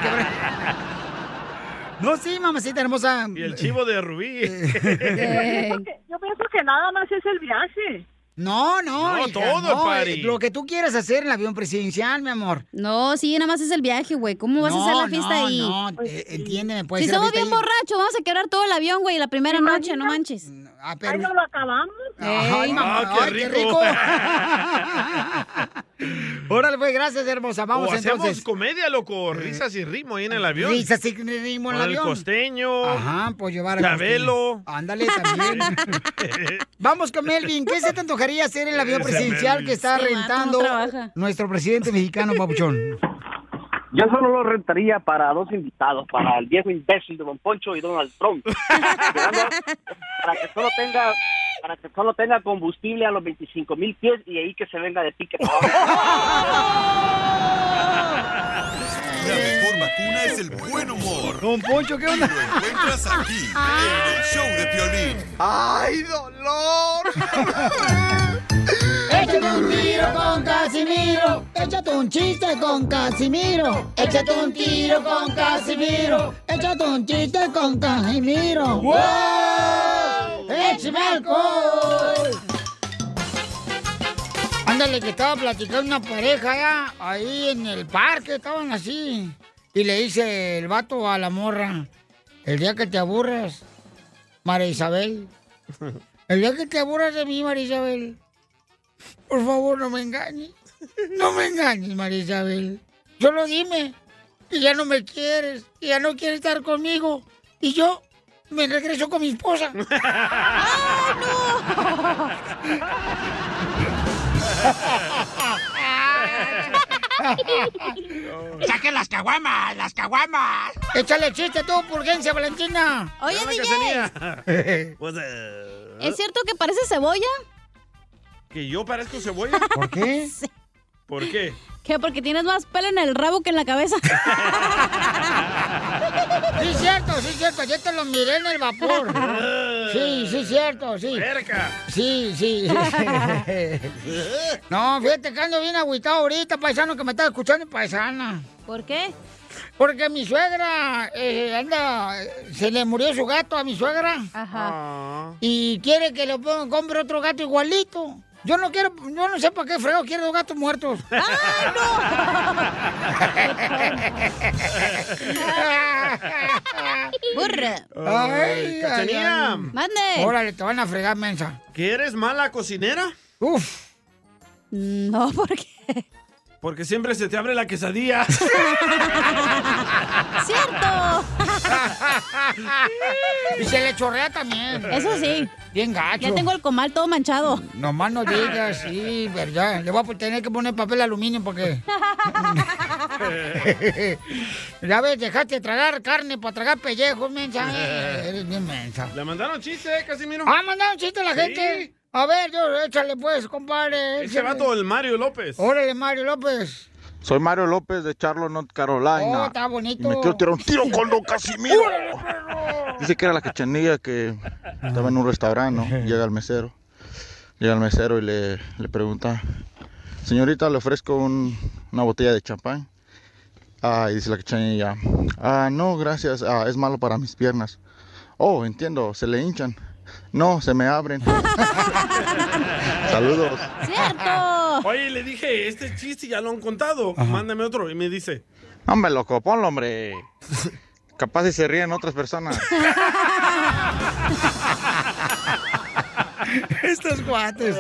No, sí, mamacita hermosa. Y el chivo de Rubí. Yo pienso, que, yo pienso que nada más es el viaje. No, no, No, hija, todo, no, eh, Lo que tú quieras hacer en el avión presidencial, mi amor. No, sí, nada más es el viaje, güey. ¿Cómo vas a hacer No, la fiesta no, ahí? no, eh, entiéndeme, puede si somos bien borrachos, vamos a quebrar todo el avión, güey, la primera noche, no manches. Ah, Ahí no lo acabamos. Ay, Ey. mamá, Ah, qué ay, qué rico. rico. Órale, pues, gracias, hermosa. Vamos o hacemos entonces. comedia, loco. Risas y ritmo ahí en el avión. Risas y ritmo en el el avión. costeño. Ajá, pues llevar a Chabelo. Costeño. Ándale también. Vamos con Melvin. ¿Qué se te antojaría hacer en el avión presidencial que está rentando no nuestro presidente mexicano, Papuchón? Yo solo lo rentaría para dos invitados, para el viejo imbécil de Don Poncho y Donald Trump. Para que solo tenga para que solo tenga combustible a los 25 mil pies y ahí que se venga de pique. La mejor vacuna es el buen humor. Don Poncho, ¿qué onda? Lo encuentras aquí, en el show de Piolín. ¡Ay, dolor! Échate un tiro con Casimiro. Échate un chiste con Casimiro. Échate un tiro con Casimiro. Échate un chiste con Casimiro. ¡Wow! ¡Échame alcohol! Ándale, que estaba platicando una pareja ya, ahí en el parque, estaban así. Y le dice el vato a la morra, el día que te aburras, María Isabel, el día que te aburras de mí, María Isabel, por favor no me engañes. No me engañes, María Isabel. Solo dime que ya no me quieres, que ya no quieres estar conmigo. Y yo me regreso con mi esposa. ¡Saquen las caguamas! ¡Las caguamas! Échale chiste tú, por urgencia, Valentina. Oye, DJ, Pues, eh, ¿es cierto que parece cebolla? ¿Que yo parezco cebolla? ¿Por qué? ¿Por qué? ¿Qué? Porque tienes más pelo en el rabo que en la cabeza. Sí, cierto, sí, cierto. Yo te lo miré en el vapor. Sí, sí, cierto, sí. Cerca. Sí, sí. No, fíjate que ando bien agüitado ahorita, paisano, que me está escuchando, paisana. ¿Por qué? Porque mi suegra eh, anda, se le murió su gato a mi suegra. Ajá. Y quiere que le ponga, compre otro gato igualito. Yo no quiero, yo no sé para qué frego quiere dos gatos muertos. Burra. Ay, Cachanilla. ay, ay. Mande. Órale, te van a fregar, mensa. ¿Que eres mala cocinera? Uf. No, ¿por qué? Porque siempre se te abre la quesadilla. ¡Cierto! y se le chorrea también. Eso sí. Bien gacho. Ya tengo el comal todo manchado. Nomás no digas, sí, verdad. Le voy a tener que poner papel aluminio porque. ya ves, dejaste de tragar carne para tragar pellejos, mensa. Eres bien mensa. ¿Le mandaron chiste, Casimiro? Ah, mandaron chiste a la Sí. gente. A ver, yo, échale pues, compadre. Ese vato, el Mario López. Órale, Mario López. Soy Mario López de Charlotte, North Oh, Carolina. está y bonito. me quiero tirar un tiro con Don Casimiro. Dice que era la cachanilla que estaba en un restaurante, ¿no? Llega el mesero. Llega el mesero y le, le pregunta, señorita, le ofrezco un- una botella de champán. Ah, y dice la cachanilla, ah, no, gracias, ah, es malo para mis piernas. Oh, entiendo, se le hinchan. No, se me abren. Saludos. ¡Cierto! Oye, le dije, este chiste ya lo han contado. Mándame otro. Y me dice, Hombre, loco, ponlo, hombre. Capaz si se ríen otras personas. Estos cuates.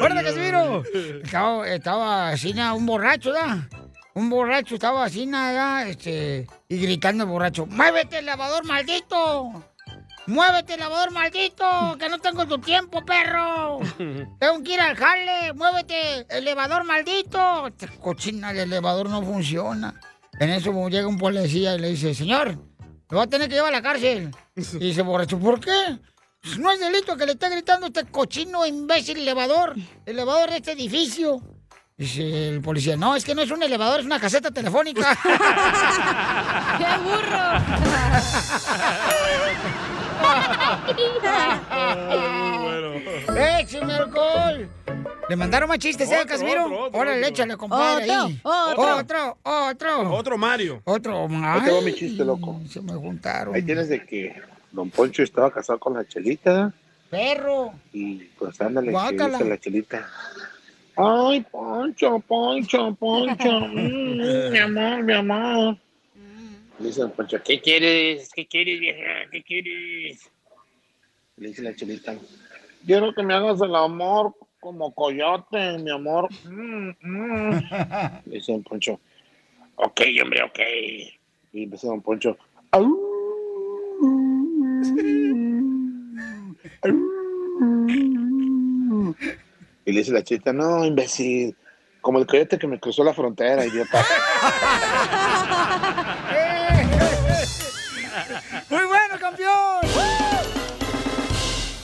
¡Órale, Casimiro! Estaba, estaba así, na, un borracho, ¿da? Un borracho estaba así, nada, este, y gritando el borracho, ¡Muévete, lavador maldito! ¡Muévete, lavador maldito! ¡Que no tengo tu tiempo, perro! Tengo que ir al jale, muévete, elevador maldito. Esta cochina de elevador no funciona. En eso llega un policía y le dice, señor, lo va a tener que llevar a la cárcel. Y dice borracho, ¿por qué? Pues No es delito que le esté gritando este cochino imbécil elevador. Elevador de este edificio. Dice el policía, no, es que no es un elevador, es una caseta telefónica. ¡Qué burro! ¡Écheme alcohol! Le mandaron más chistes, ¿eh, Casimiro? otro, otro, Órale, otro. échale, compadre. Otro, ahí. otro. otro, otro. otro Mario. Otro, Ahí te va mi ay, chiste, loco. Se me juntaron. Ahí tienes de que Don Poncho estaba casado con la chelita Perro. y pues ándale, que Guácala. dice la chelita. Ay, Poncho, Poncho, Poncho. mm, mi amor, mi amor. Le dice Don Poncho, ¿qué quieres? ¿Qué quieres, vieja? ¿Qué quieres? Le dice la chelita, quiero que me hagas el amor como coyote, mi amor. Mm, mm. Le dice Don Poncho, ok, hombre, ok. Y dice Don Poncho, "Au". Y le dice la chita, no, imbécil, como el coyote que me cruzó la frontera, idiota.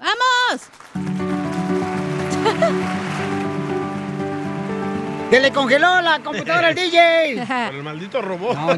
¡Vamos! ¡Se le congeló la computadora al DJ! Por el maldito robot. No,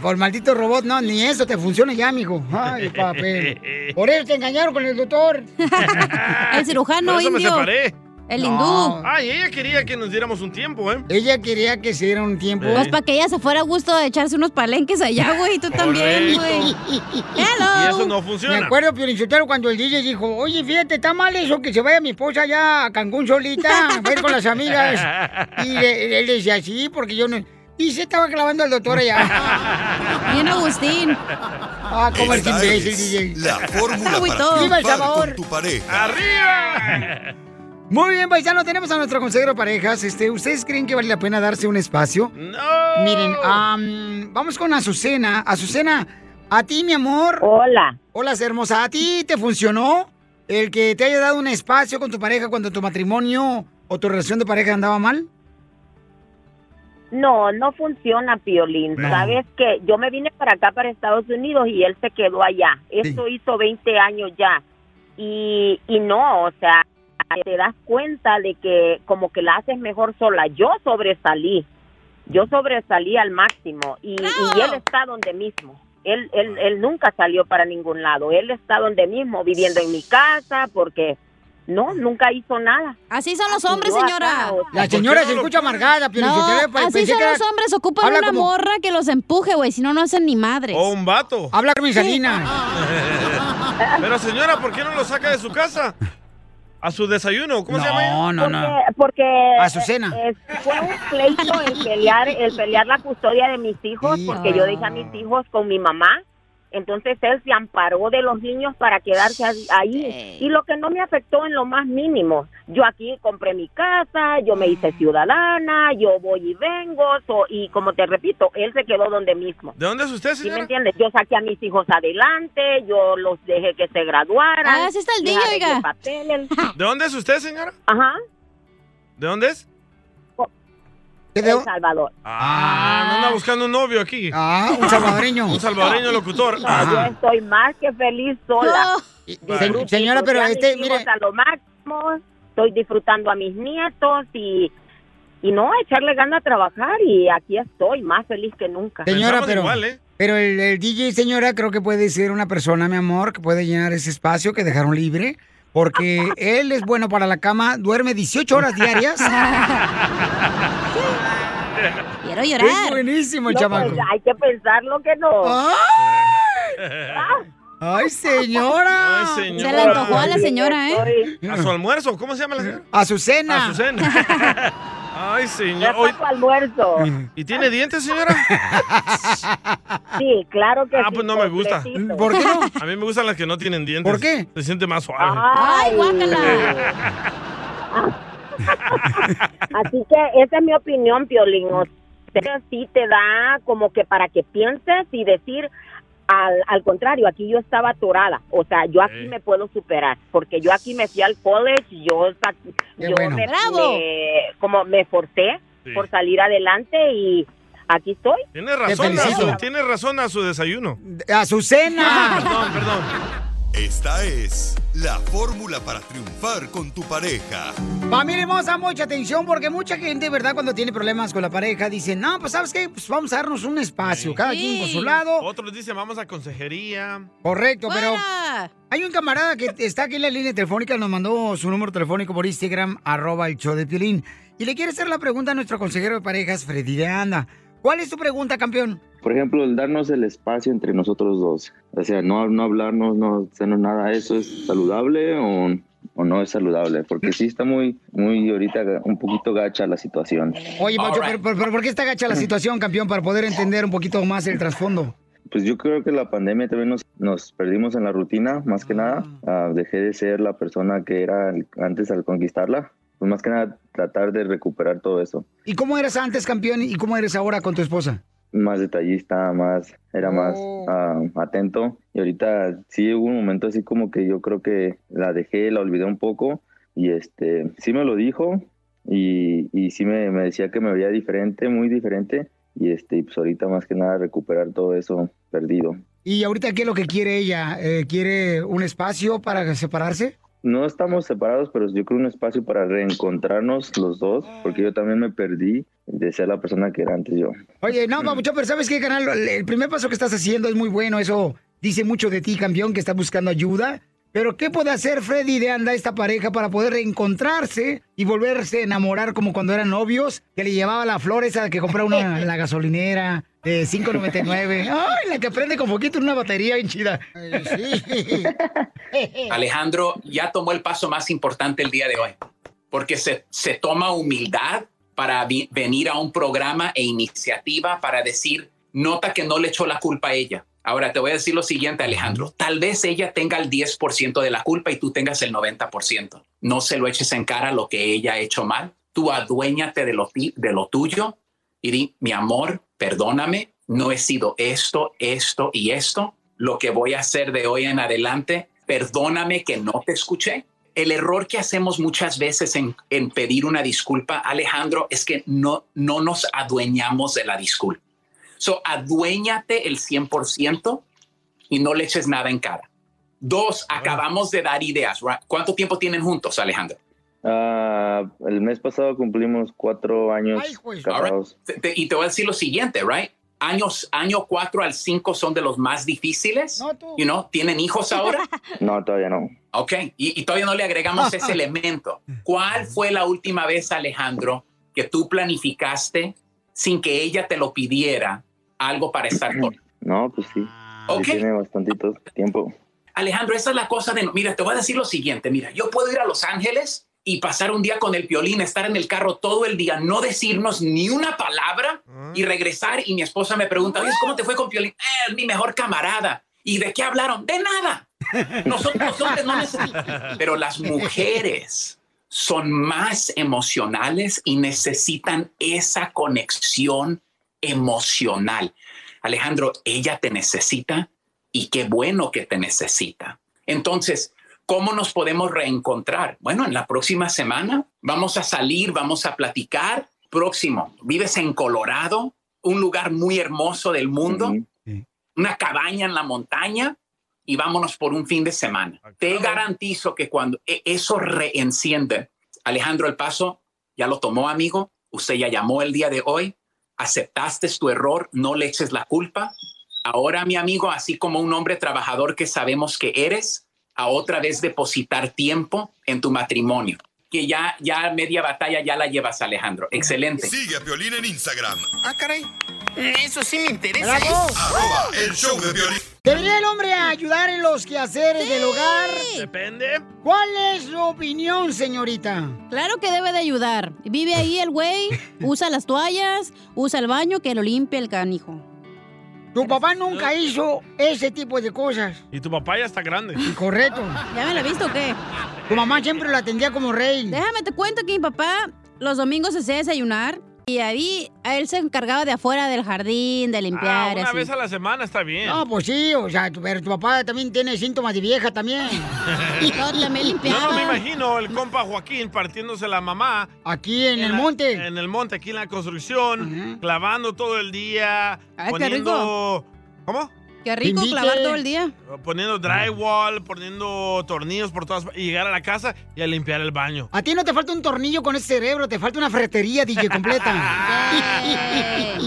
por maldito robot, no, ni eso te funciona ya, mijo. Ay, papel. Por eso te engañaron con el doctor. El cirujano Por eso me indio. separé. El No. hindú. Ay, ella quería que nos diéramos un tiempo, ¿eh? Ella quería que se diera un tiempo. Pues para que ella se fuera a gusto de echarse unos palenques allá, güey. y Tú también, güey. Y eso no funciona. Me acuerdo, Piorinchotero, cuando el DJ dijo, oye, fíjate, está mal eso que se vaya mi esposa allá a Cancún solita, a ir con las amigas. Y le- él decía, sí, porque yo no... Y se estaba clavando al doctor allá. Bien Agustín. Ah, como el DJ. la fórmula para con tu pareja. ¡Arriba! Muy bien, paisano, tenemos a nuestro consejero de parejas. Este, ¿Ustedes creen que vale la pena darse un espacio? ¡No! Miren, am, vamos con Azucena. Azucena, a ti, mi amor. Hola. Hola, hermosa. ¿A ti te funcionó el que te haya dado un espacio con tu pareja cuando tu matrimonio o tu relación de pareja andaba mal? No, no funciona, Piolín. No. Sabes que yo me vine para acá, para Estados Unidos, y él se quedó allá. Esto hizo 20 años ya. Y, y no, o sea, te das cuenta de que como que la haces mejor sola. Yo sobresalí. Yo sobresalí al máximo. Y, y él está donde mismo. Él, él, él nunca salió para ningún lado. Él está donde mismo, viviendo en mi casa, porque no, nunca hizo nada. Así son los hombres, Yo acá, señora. La señora se escucha amargada, pero No, te- así son que era- los hombres, ocupan Habla una como- morra que los empuje, güey, si no, no hacen ni madres. O un vato. Habla con mi Salina. Pero señora, ¿por qué no lo saca de su casa? A su desayuno, ¿cómo se llama? ella? No, no, porque, Azucena. eh, eh, fue un pleito el pelear, el pelear la custodia de mis hijos, porque yo dejé a mis hijos con mi mamá. Entonces él se amparó de los niños para quedarse ahí-. Y lo que no me afectó en lo más mínimo. Yo aquí compré mi casa, yo me hice ciudadana, yo voy y vengo. so- y como te repito, él se quedó donde mismo. ¿De dónde es usted, ¿Sí me señora? entiendes? Yo saqué a mis hijos adelante, yo los dejé que se graduaran. Ah, así está el arreglé oiga. ¿De dónde es usted, señora? Ajá. ¿De dónde es? El Salvador. Ah, no anda buscando un novio aquí. Ah, un salvadoreño. un salvadoreño locutor. No, yo estoy más que feliz sola. Vale. señora, pero este, mire- a lo máximo, estoy disfrutando a mis nietos y, y no, echarle ganas a trabajar y aquí estoy, más feliz que nunca. Señora, pero, ¿eh? pero el, el DJ, señora, creo que puede ser una persona, mi amor, que puede llenar ese espacio que dejaron libre. Porque él es bueno para la cama, duerme 18 horas diarias. Quiero Es buenísimo el No, chamaco. pues, hay que pensarlo que no. ¡Ay, señora! Ay, señora. Se le antojó a la señora, ¿eh? ¿A su almuerzo? ¿Cómo se llama la señora? Azucena. Azucena. Ay, señor. Ya está tu almuerzo. ¿Y tiene dientes, señora? Sí, claro que Ah, sí, pues no me gusta. ¿Por qué no? A mí me gustan las que no tienen dientes. ¿Por qué? Se siente más suave. Ay, Así que esa es mi opinión, Piolín. O sea, sí te da como que para que pienses y decir, al, al contrario, aquí yo estaba atorada. O sea, yo aquí me puedo superar. Porque yo aquí me fui al college, yo, yo bueno. me, como me forcé Sí. por salir adelante y aquí estoy. Tiene razón, a su, tiene razón a su desayuno. Azucena. Perdón, perdón. Esta es la fórmula para triunfar con tu pareja. Familia hermosa, mucha atención porque mucha gente, ¿verdad? Cuando tiene problemas con la pareja, dice, no, pues ¿sabes qué? Pues vamos a darnos un espacio, cada quien por su lado. Otros dicen, vamos a consejería. Correcto, pero ¡Fuera! hay un camarada que está aquí en la línea telefónica, nos mandó su número telefónico por Instagram, arroba el show de Piolín, y le quiere hacer la pregunta a nuestro consejero de parejas, Freddy de Anda. ¿Cuál es tu pregunta, campeón? Por ejemplo, el darnos el espacio entre nosotros dos. O sea, no, no hablarnos, no hacernos nada. ¿Eso es saludable o, o no es saludable? Porque sí está muy, muy ahorita un poquito gacha la situación. Oye, Pacho, pero, pero- pero ¿por qué está gacha la situación, campeón? Para poder entender un poquito más el trasfondo. Pues yo creo que la pandemia también nos, nos perdimos en la rutina, más que nada. Ah, dejé de ser la persona que era antes al conquistarla. Pues más que nada tratar de recuperar todo eso. ¿Y cómo eras antes, campeón, y cómo eres ahora con tu esposa? más detallista, más, era más ah, atento. Y ahorita sí hubo un momento así como que yo creo que la dejé, la olvidé un poco y este, sí me lo dijo y, y sí me, me decía que me veía diferente, muy diferente y este, y pues ahorita más que nada recuperar todo eso perdido. ¿Y ahorita qué es lo que quiere ella? Eh, ¿Quiere un espacio para separarse? No estamos separados, pero yo creo un espacio para reencontrarnos los dos, porque yo también me perdí de ser la persona que era antes yo. Oye, no, Papuchón, pero ¿sabes qué, canal? El primer paso que estás haciendo es muy bueno, eso dice mucho de ti, campeón, que estás buscando ayuda. Pero ¿qué puede hacer Freddy de anda esta pareja para poder reencontrarse y volverse a enamorar como cuando eran novios? Que le llevaba la flor esa que compraba una en la gasolinera de 5.99. Ay, la que prende con poquito en una batería bien chida. Sí. Alejandro ya tomó el paso más importante el día de hoy, porque se, se toma humildad para venir a un programa e iniciativa para decir, nota que no le echó la culpa a ella. Ahora te voy a decir lo siguiente, Alejandro. Tal vez ella tenga el 10% de la culpa y tú tengas el 90%. No se lo eches en cara lo que ella ha hecho mal. Tú aduéñate de lo, de lo tuyo y di, mi amor, perdóname, no he sido esto, esto y esto. Lo que voy a hacer de hoy en adelante, perdóname que no te escuché. El error que hacemos muchas veces en, en pedir una disculpa, Alejandro, es que no, no nos adueñamos de la disculpa. So, aduéñate el 100% y no le eches nada en cara. Dos, acabamos de dar ideas. right? ¿Cuánto tiempo tienen juntos, Alejandro? Ah, el mes pasado cumplimos cuatro años casados. Te- te- y te voy a decir lo siguiente, right? Años, año 4 al 5 son de los más difíciles. You know, ¿Tienen hijos ahora? No, todavía no. Ok, y, y todavía no le agregamos ese elemento. ¿Cuál fue la última vez, Alejandro, que tú planificaste sin que ella te lo pidiera algo para estar con? No, pues sí. Sí Ok. tiene bastantito tiempo. Alejandro, esa es la cosa de, mira, te voy a decir lo siguiente, mira, yo puedo ir a Los Ángeles y pasar un día con el violín, estar en el carro todo el día, no decirnos ni una palabra y regresar y mi esposa me pregunta, oye, ¿cómo te fue con violín? "Eh, es mi mejor camarada. ¿Y de qué hablaron? De nada. Nosotros los hombres no necesitamos. Pero las mujeres son más emocionales y necesitan esa conexión emocional. Alejandro, ella te necesita y qué bueno que te necesita. Entonces, ¿cómo nos podemos reencontrar? Bueno, en la próxima semana vamos a salir, vamos a platicar. Próximo, vives en Colorado, un lugar muy hermoso del mundo, una cabaña en la montaña y vámonos por un fin de semana. Te garantizo que cuando e- eso reenciende, Alejandro El Paso ya lo tomó, amigo. Usted ya llamó el día de hoy, aceptaste tu error, no le eches la culpa. Ahora, mi amigo, así como un hombre trabajador que sabemos que eres, a otra vez depositar tiempo en tu matrimonio. Que ya, ya media batalla ya la llevas, Alejandro. Excelente. Sigue a Piolín en Instagram. Ah, caray. Eso sí me interesa. ¿eh? Arroba el show de Piolín. ¿Debería el hombre ayudar en los quehaceres del hogar? Depende. ¿Cuál es su opinión, señorita? Claro que debe de ayudar. Vive ahí el güey, usa las toallas, usa el baño, que lo limpie el canijo. Tu papá nunca hizo ese tipo de cosas. Y tu papá ya está grande. Correcto. ¿Ya me la visto o qué? Tu mamá siempre la atendía como rey. Déjame te cuento que mi papá los domingos se hacía desayunar y ahí él se encargaba de afuera del jardín, de Ah, limpiar. y una así. vez a la semana está bien. No, pues sí, o sea, tu- pero tu papá también tiene síntomas de vieja también. No, también Yo no me imagino el compa Joaquín partiéndose la mamá. Aquí en el la- monte. En el monte, aquí en la construcción, clavando todo el día. Ay, qué poniendo. ¿Cómo? Qué rico Invite. clavar todo el día. Poniendo drywall, poniendo tornillos por todas y llegar a la casa y a limpiar el baño. A ti no te falta un tornillo con ese cerebro, te falta una ferretería, DJ, completa.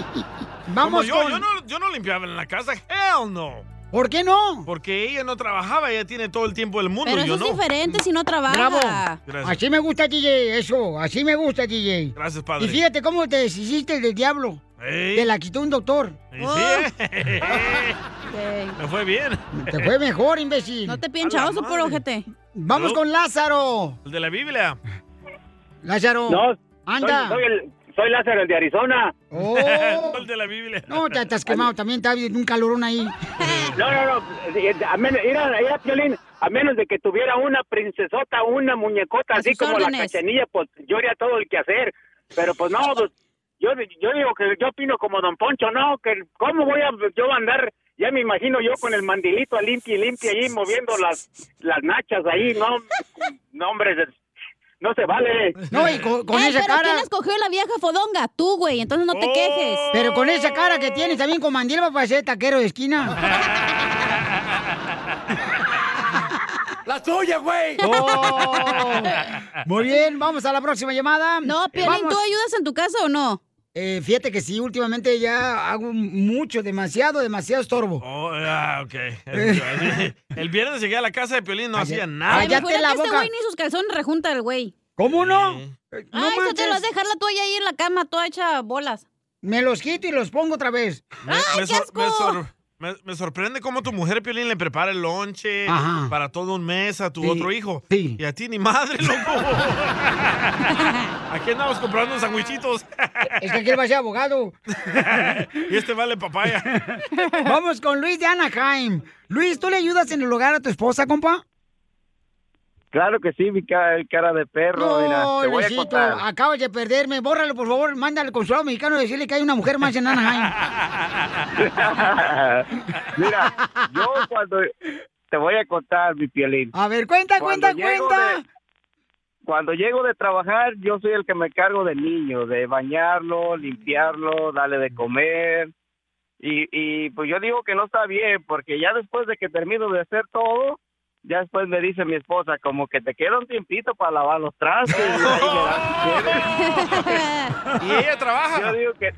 Vamos yo, con... yo, no, yo no limpiaba en la casa. Hell no. ¿Por qué no? Porque ella no trabajaba, ella tiene todo el tiempo del mundo. Pero y yo eso es no. diferente si no trabaja. Bravo. Gracias. Así me gusta, DJ, eso. Así me gusta, DJ. Gracias, padre. Y fíjate cómo te deshiciste del diablo. Ey. Te la quitó un doctor. Sí, eh. Me fue bien. Te fue mejor, imbécil. No te pinchamos por ojete. Vamos No. con Lázaro. El de la Biblia. Lázaro. No, Anda. Soy, soy el, soy Lázaro, el de Arizona. Oh. El de la Biblia. No, te, te has quemado también, está bien, un calorón ahí. No, no, no. A menos, era, era, Piolín, a menos de que tuviera una princesota, una muñecota, A así como la órdenes. cachanilla, pues yo haría todo el que hacer. Pero pues no, pues, yo, yo digo que yo opino como Don Poncho, no, que cómo voy a yo andar, ya me imagino yo con el mandilito a limpia y limpia ahí moviendo las, las nachas ahí, no, no hombre, no se vale. No, y con, con Eh, esa pero cara. ¿quién escogió la vieja fodonga? Tú, güey, entonces no te quejes. Pero con esa cara que tienes también con mandil va a parecer taquero de esquina. ¡La tuya, güey! Oh. Muy bien, vamos a la próxima llamada. No, Piolín, ¿tú ayudas en tu casa o no? Eh, fíjate que sí, últimamente ya hago mucho, demasiado, demasiado estorbo. Oh, ah, ok. El, viernes llegué a la casa de Piolín, no hacía nada. Ay, me jura que este güey ni sus calzones rejunta el güey. ¿Cómo no? Ay, eso te lo vas a dejar la toalla ahí en la cama, toda hecha bolas. Me los quito y los pongo otra vez. Me, me sor- me sor- me- me sorprende cómo tu mujer Piolín le prepara el lonche Ajá. para todo un mes a tu Sí, otro hijo. sí. Y a ti ni madre, loco. Aquí andamos comprando sandwichitos. Es que aquel va a ser abogado. y este vale papaya. Vamos con Luis de Anaheim. Luis, ¿tú le ayudas en el hogar a tu esposa, compa? Claro que sí, mi ca- cara de perro. mira, No, te voy a Luisito, contar. acabas de perderme. Bórralo, por favor. Mándale al consulado mexicano y decirle que hay una mujer más en Anaheim. Mira, yo cuando te voy a contar, mi pielín. A ver, cuenta, Cuando cuenta, cuenta. de- cuando llego de trabajar, yo soy el que me cargo del niño, de bañarlo, limpiarlo, darle de comer. Y, y pues yo digo que no está bien, porque ya después de que termino de hacer todo, ya después me dice mi esposa, como que te queda un tiempito para lavar los trastes. y ahí. ¿Y ella trabaja? Yo digo que,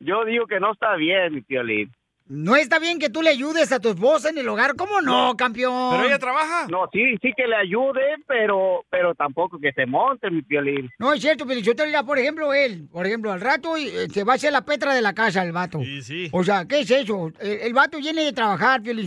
yo digo que no está bien, mi piolín. No está bien que tú le ayudes a tu esposa en el hogar. ¿Cómo no, campeón? trabaja. No, sí, sí que le ayude, pero, pero tampoco que se monte, mi piolín. No, es cierto, pero yo te diría, por ejemplo, él, por ejemplo, al rato eh, se va a hacer la petra de la casa el vato. Sí, sí. O sea, ¿qué es eso? El, el vato viene de trabajar, Piolín.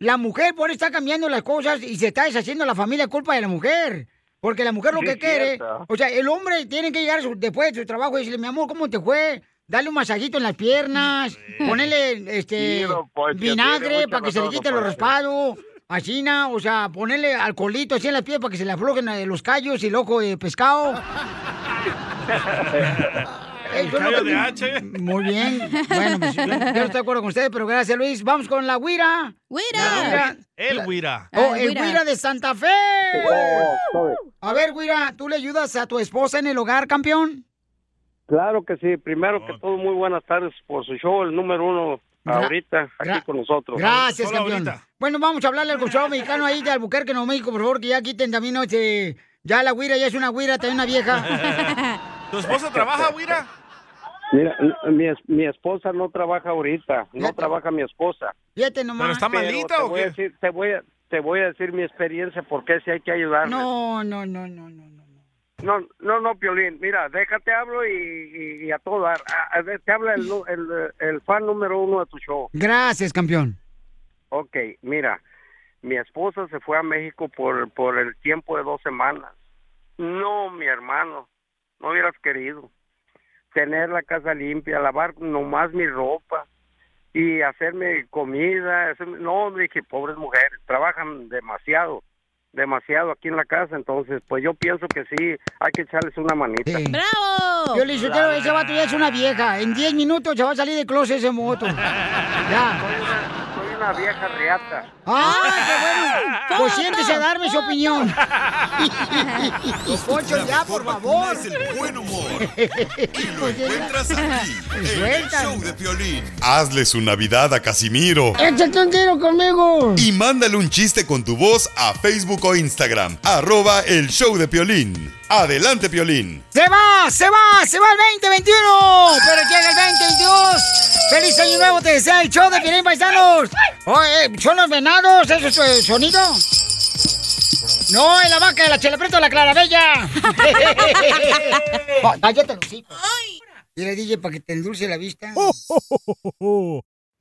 La mujer por está cambiando las cosas y se está deshaciendo la familia culpa de la mujer. Porque la mujer lo Sí, que quiere, o sea, el hombre tiene que llegar su- después de su trabajo y decirle, mi amor, ¿cómo te fue? Darle un masajito en las piernas, ponerle este Sí, Poncho, tiene vinagre para que se le quite los Poncho. raspados, asina, o sea, ponerle alcoholito así en las piernas para que se le aflojen eh, los callos y el ojo de pescado. El callo de H. Muy bien. Bueno, pues yo, no estoy de acuerdo con ustedes, pero gracias, Luis. Vamos con la güira. ¡Güira! El Guira. Oh, Ah, el güira de Santa Fe. A ver, güira, ¿tú le ayudas a tu esposa en el hogar, campeón? Claro que sí. Primero que todo, muy buenas tardes por su show, el número uno ahorita aquí con nosotros. Gracias, campeón. Bueno, vamos a hablarle al consulado mexicano ahí de Albuquerque, Nuevo México, por favor, que ya quiten también, este, ya la güira ya es una güira, también una vieja. ¿Tu esposa trabaja, Guira? Mira, mi, es- mi esposa no trabaja ahorita, no trabaja mi esposa. Fíjate nomás. ¿Pero está Pero malita te o qué? decir- te voy a te voy a decir mi experiencia porque si hay que ayudarle. No, no, no, no, no. No, no, no, Piolín. Mira, déjate hablo y, y- y a todo dar. A- a ver, te habla el, el, el fan número uno de tu show. Gracias, campeón. Ok, mira, mi esposa se fue a México por, por el tiempo de dos semanas. No, mi hermano, no hubieras querido. Tener la casa limpia, lavar nomás mi ropa y hacerme comida. hacerme- No, dije, pobres mujeres, trabajan demasiado, demasiado aquí en la casa. Entonces, pues yo pienso que sí, hay que echarles una manita. ¡Bravo! Yo le dije, ese vato ya es una vieja. En 10 minutos se va a salir de closet ese moto. Ya. Una vieja reata. ¡Ah, qué bueno! Pues siéntese a darme su opinión. Poncho, ya, por favor. Es el buen humor. Y lo encuentras aquí, en el show de Piolín. Hazle su Navidad a Casimiro. Échate un tiro conmigo. Y mándale un chiste con tu voz a Facebook o Instagram. Arroba el show de Piolín. Adelante, Piolín. ¡Se va! ¡Se va! ¡Se va el 2021! ¡Pero llega el 2022! ¡Feliz año nuevo! Te desea el show de Piolín Paisanos. Oye, ¿son los venados? ¿Eso es el sonido? No, es la vaca de la chelepreta la clarabella. Oh, Cállate los hijos. Y le dije para que te endulce la vista.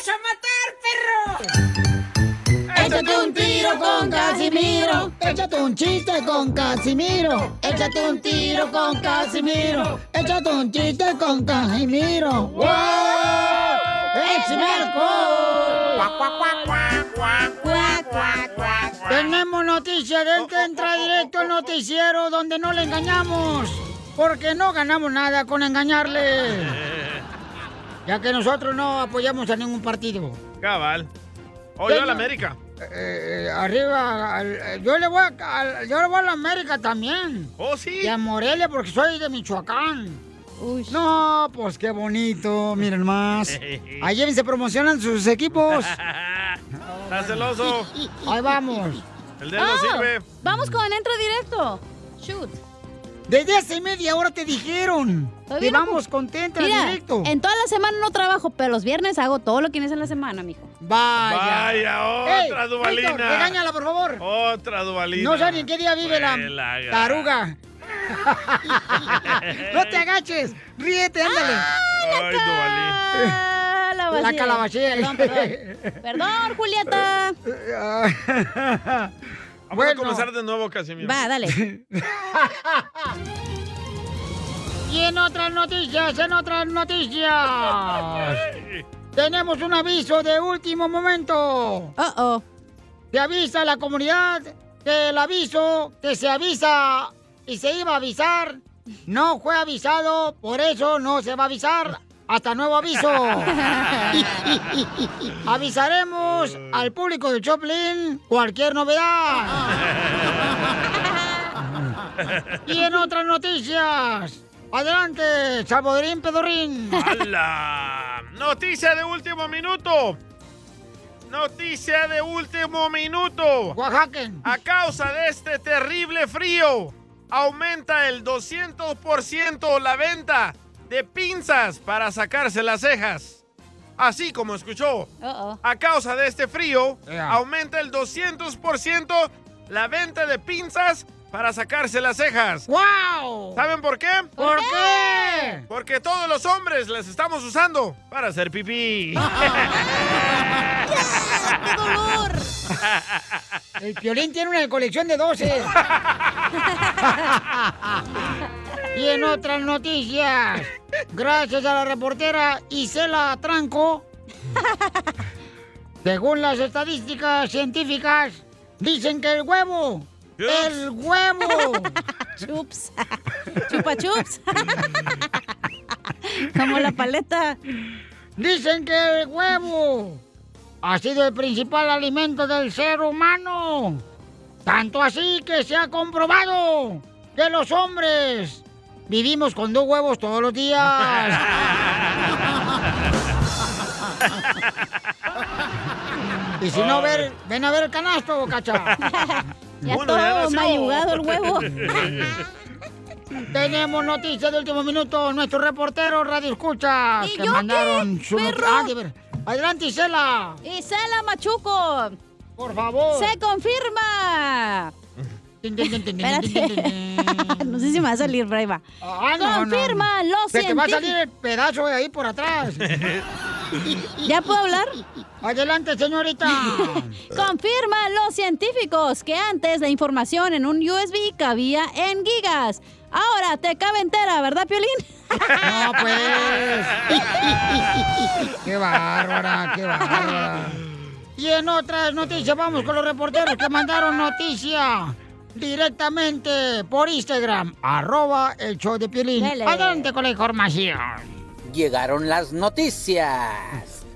Vas a matar, perro! Échate un tiro con Casimiro. Échate un chiste con Casimiro. Échate un tiro con Casimiro. Échate un chiste con Casimiro. ¡Wow! ¡Échame Tenemos noticias del que entra directo al noticiero donde no le engañamos. Porque no ganamos nada con engañarle. Ya que nosotros no apoyamos a ningún partido. Cabal. Oye, a la América. Eh, arriba, al- eh, yo le voy a, al- yo le voy a la América también. Oh, sí. Y a Morelia porque soy de Michoacán. No, pues qué bonito, miren más. Ayer se promocionan sus equipos. Está celoso. Ahí vamos. El dedo Oh, sirve. Vamos con Entra Directo. Shoot. Desde hace media hora te dijeron. Que vamos ocu- con Entra Mira, Directo. En toda la semana no trabajo, pero los viernes hago todo lo que es en la semana, mijo. Vaya. Vaya, Ey, otra dubalina. Víctor, regáñala, por favor. Otra dubalina. No sé ni en qué día vive la taruga. no te agaches. Ríete, ándale. Ay, dubalín. Ah, la, calabacía. Perdón, perdón. Perdón, Julieta. Vamos a comenzar de nuevo, Casimiro. Va, dale. Y en otras noticias, en otras noticias. Tenemos un aviso de último momento. Uh oh. Se avisa a la comunidad que el aviso que se avisa y se iba a avisar no fue avisado, por eso no se va a avisar hasta nuevo aviso. Avisaremos al público de Choplin cualquier novedad. Y en otras noticias, adelante, Salvadorín Pedorrín. ¡Hala! Noticia de último minuto. Noticia de último minuto. Oaxaca. A causa de este terrible frío, aumenta el 200% la venta de pinzas para sacarse las cejas. Así como escuchó. A causa de este frío, aumenta el 200% la venta de pinzas para sacarse las cejas. ¡Wow! ¿Saben por qué? ¿Por qué? Porque todos los hombres las estamos usando para hacer pipí. ¡Qué dolor! El Piolín tiene una colección de 12. y en otras noticias, gracias a la reportera Isela Tranco, según las estadísticas científicas, dicen que el huevo, el huevo, chups, chupa chups, como la paleta. Dicen que el huevo ha sido el principal alimento del ser humano. Tanto así que se ha comprobado que los hombres vivimos con dos huevos todos los días. y si no, ver, ven a ver el canasto, cacha. Ya todo mayugado el huevo. Tenemos noticias de último minuto. Nuestro reportero Radio Escucha ¿Y que yo mandaron qué, su perro? Ah, de ver- Adelante, Isela. Isela Machuco. Por favor. Se confirma. No sé si me va a salir, pero ahí va. Ah, no, no. Confirma los Se te va a científicos. salir el pedazo de ahí por atrás. ¿Ya puedo hablar? Adelante, señorita. Confirman los científicos que antes la información en un USB cabía en gigas. Ahora te cabe entera, ¿verdad, Piolín? No, pues. qué bárbara, qué bárbara. Y en otras noticias, vamos con los reporteros que mandaron noticia directamente por Instagram, arroba el show de Piolín. Dele. Adelante con la información. Llegaron las noticias.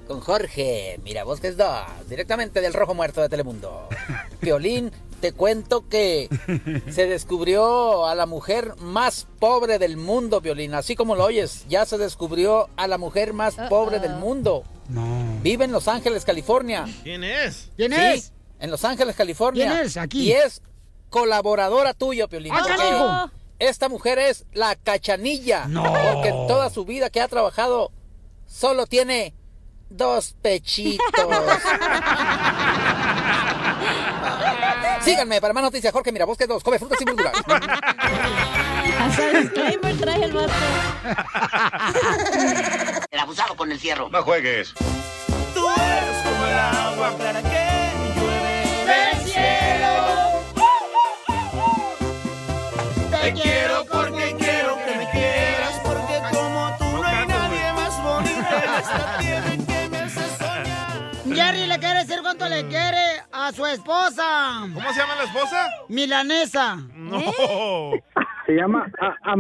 Con Jorge, mira, vos que es dos, directamente del Rojo Muerto de Telemundo. Violín, te cuento que se descubrió a la mujer más pobre del mundo, Violín. Así como lo oyes, ya se descubrió a la mujer más pobre del mundo. Vive en Los Ángeles, California. ¿Quién es? ¿Quién Sí, es? En Los Ángeles, California. ¿Quién es? Aquí. Y es colaboradora tuya, Piolín. ¡Ah! Esta mujer es la cachanilla. No. Porque en toda su vida que ha trabajado solo tiene dos pechitos. Síganme para más noticias. Jorge Mirabosque 2. Come frutas y verduras. Hasta disclaimer trae el vato. El abusado con el fierro. No juegues. Tú eres como el agua clara que Te quiero porque quiero que me quieras, porque como tú no hay nadie más bonito en esta tierra que me hace soñar. Jerry le quiere decir cuánto le quiere a su esposa. ¿Cómo se llama la esposa? Milanesa. No. Se llama a.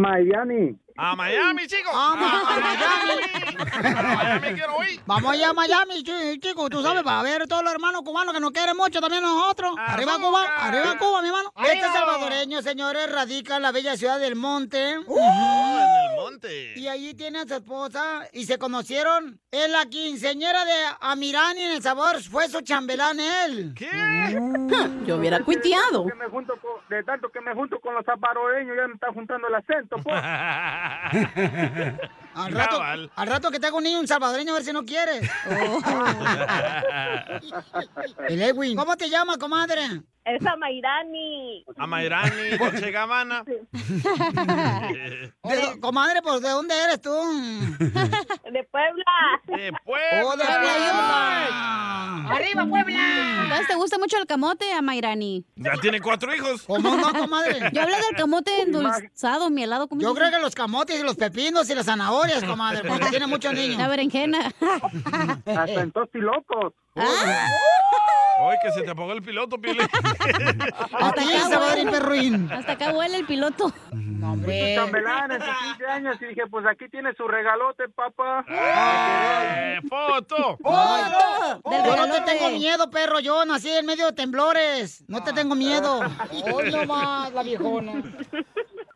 A Miami, chicos. Vamos a Miami. A Miami quiero ir. Vamos allá a Miami, chi- chicos, tú sabes, para ver todos los hermanos cubanos que nos quieren mucho también a nosotros. Arriba Cuba, arriba Cuba, mi hermano. Este salvadoreño, señores, radica en la bella ciudad del Monte. Oh, en el monte. Y allí tiene a su esposa y se conocieron en la quinceñera de Amirani en El Sabor. Fue su chambelán él. ¿Qué? Yo hubiera cuiteado. Que me junto con- de tanto que me junto con los salvadoreños, ya me está juntando el acento, pues. Al rato, Cabal. al rato que te haga un niño un salvadoreño a ver si no quieres. El Edwin. ¿Cómo te llamas, comadre? Es a Mairani. A Mayrani, Dolce Gabbana. Comadre, pues ¿de dónde eres tú? De Puebla. De ¡Oh, de Puebla! ¡Arriba, Puebla! Entonces, ¿te gusta mucho el camote a Mayrani? Ya tiene cuatro hijos. ¿Cómo no, comadre? Yo hablo del camote endulzado, mielado. ¿cómo Yo creo que los camotes y los pepinos y las zanahorias, comadre, porque tiene muchos niños. La berenjena. Hasta en locos. Hoy que se te apagó el piloto, Piolín. A ti, Salvador Perruín. Hasta acá huele el piloto. Fui su chambelán en sus 15 años y dije, pues aquí tiene su regalote, papá. Eh, ¡Foto! ¡Foto! Yo no te tengo miedo, perro. Yo nací en medio de temblores. No te tengo miedo. Hoy nomás, la viejona.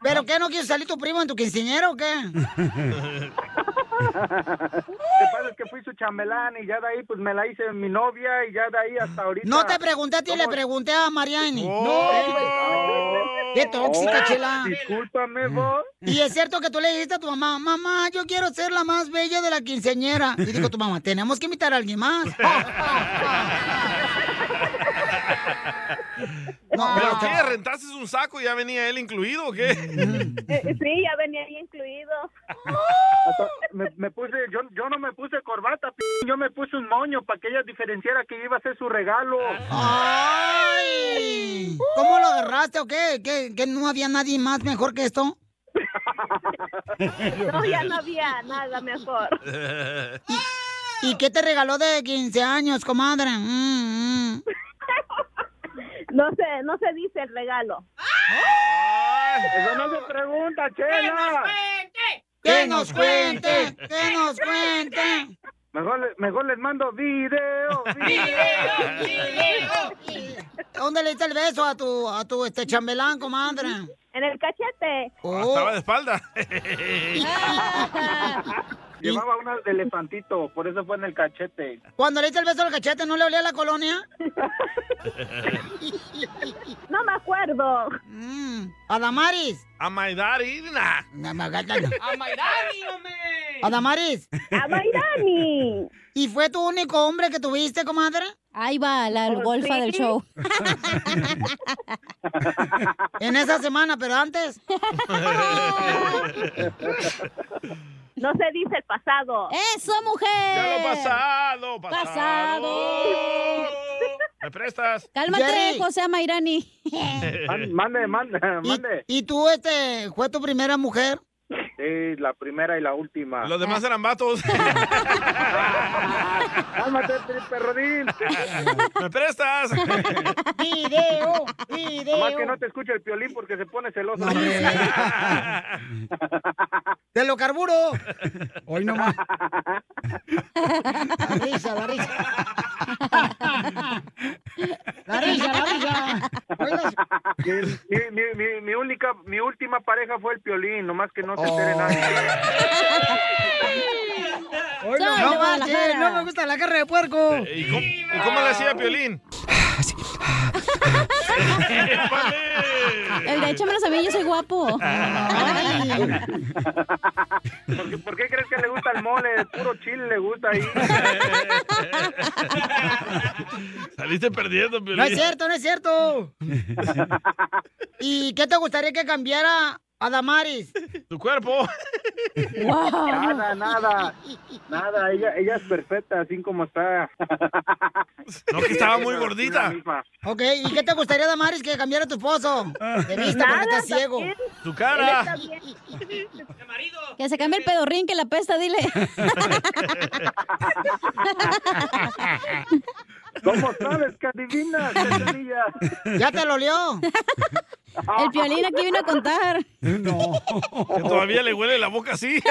¿Pero qué? ¿No quieres salir tu primo en tu quinceañera o qué? Que pasa es que fui su chambelán y ya de ahí pues me la hice mi novia y ya de ahí hasta ahorita. No te pregunté a ti, le pregunté a Mariani. Oh. ¡Qué tóxica, Oh, chela! Discúlpame, vos. Y es cierto que tú le dijiste a tu mamá, mamá, yo quiero ser la más bella de la quinceañera. Y dijo tu mamá, tenemos que invitar a alguien más. No, ¿Pero qué? ¿Rentaste un saco y ya venía él incluido o qué? Eh, sí, ya venía ahí incluido. Hasta me, me puse, yo, yo no me puse corbata, p yo me puse un moño para que ella diferenciara que iba a ser su regalo. ¡Ay! ¿Cómo lo agarraste o qué? ¿Que, que no había nadie más mejor que esto? No, ya no había nada mejor. ¿Y qué te regaló de 15 años, comadre? Mm, mm. No se, no se dice el regalo. Eso no se pregunta, Chela. ¡Que nos cuente! ¡Que nos cuente! Mejor, le- mejor les mando video, video. ¿Dónde le diste el beso a tu, a tu este chambelán, comadre? En el cachete. Oh. Estaba de espalda. Llevaba unas de elefantito, por eso fue en el cachete. Cuando le diste el beso al cachete, ¿no le olía la colonia? No me acuerdo. Mm. Adamaris. A Maidari, nah. No, me agarra- no. A Maidari, hombre. Adamaris. Amairani. ¿Y fue tu único hombre que tuviste, comadre? Ahí va, la Oh, golfa sí. del show. en esa semana, pero antes. No se dice el pasado. ¡Eso, mujer! Ya lo pasado, pasado. Pasado. ¿Me prestas? Cálmate. José Amairani. Man- Mande, mande, mande. ¿Y tú, este, fue tu primera mujer? Sí, la primera y la última. Los demás eran vatos. Cálmate, perrodín. ¿Me prestas? Video, video. Más que no te escuche el piolín porque se pone celoso. Te lo carburo. Hoy nomás. La risa, la risa. La risa, la risa. Mi, mi, mi, mi única, mi última pareja fue el piolín, nomás que no se entere Oh. nadie. Hoy no, no, no me gusta la carne de puerco. ¿Y cómo, y cómo le hacía Piolín? El de échamelos a mí, yo soy guapo. ¿Por qué, por qué crees que le gusta el mole? Puro chile le gusta ahí. Saliste perdiendo, Piolín. No es cierto, no es cierto. ¿Y qué te gustaría que cambiara a Damaris? Tu cuerpo. Nada, nada. Nada, ella, ella es perfecta, así como está. No, que estaba muy gordita. Ok, ¿y qué te gustaría, Damaris, que cambiara tu esposo? De vista, porque Nada, estás ciego. también. Tu Él cara. está bien. Que se cambie el pedorrín que la pesta, dile. ¿Cómo sabes que adivinas? ¿Ya te lo olió? El piolín aquí vino a contar. No. Que todavía le huele la boca así.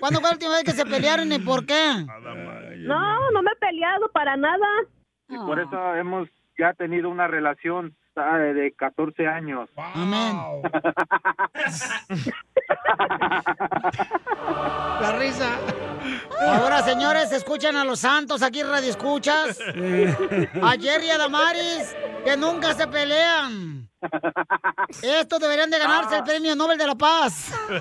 ¿Cuándo fue la última vez que se pelearon y por qué? No, no me he peleado para nada. Y por eso hemos ya tenido una relación de de 14 años. Amén. La risa. Ahora, señores, escuchan a los santos aquí en Radio Escuchas. A Jerry y a Damaris, que nunca se pelean. Estos deberían de ganarse el premio Nobel de la Paz.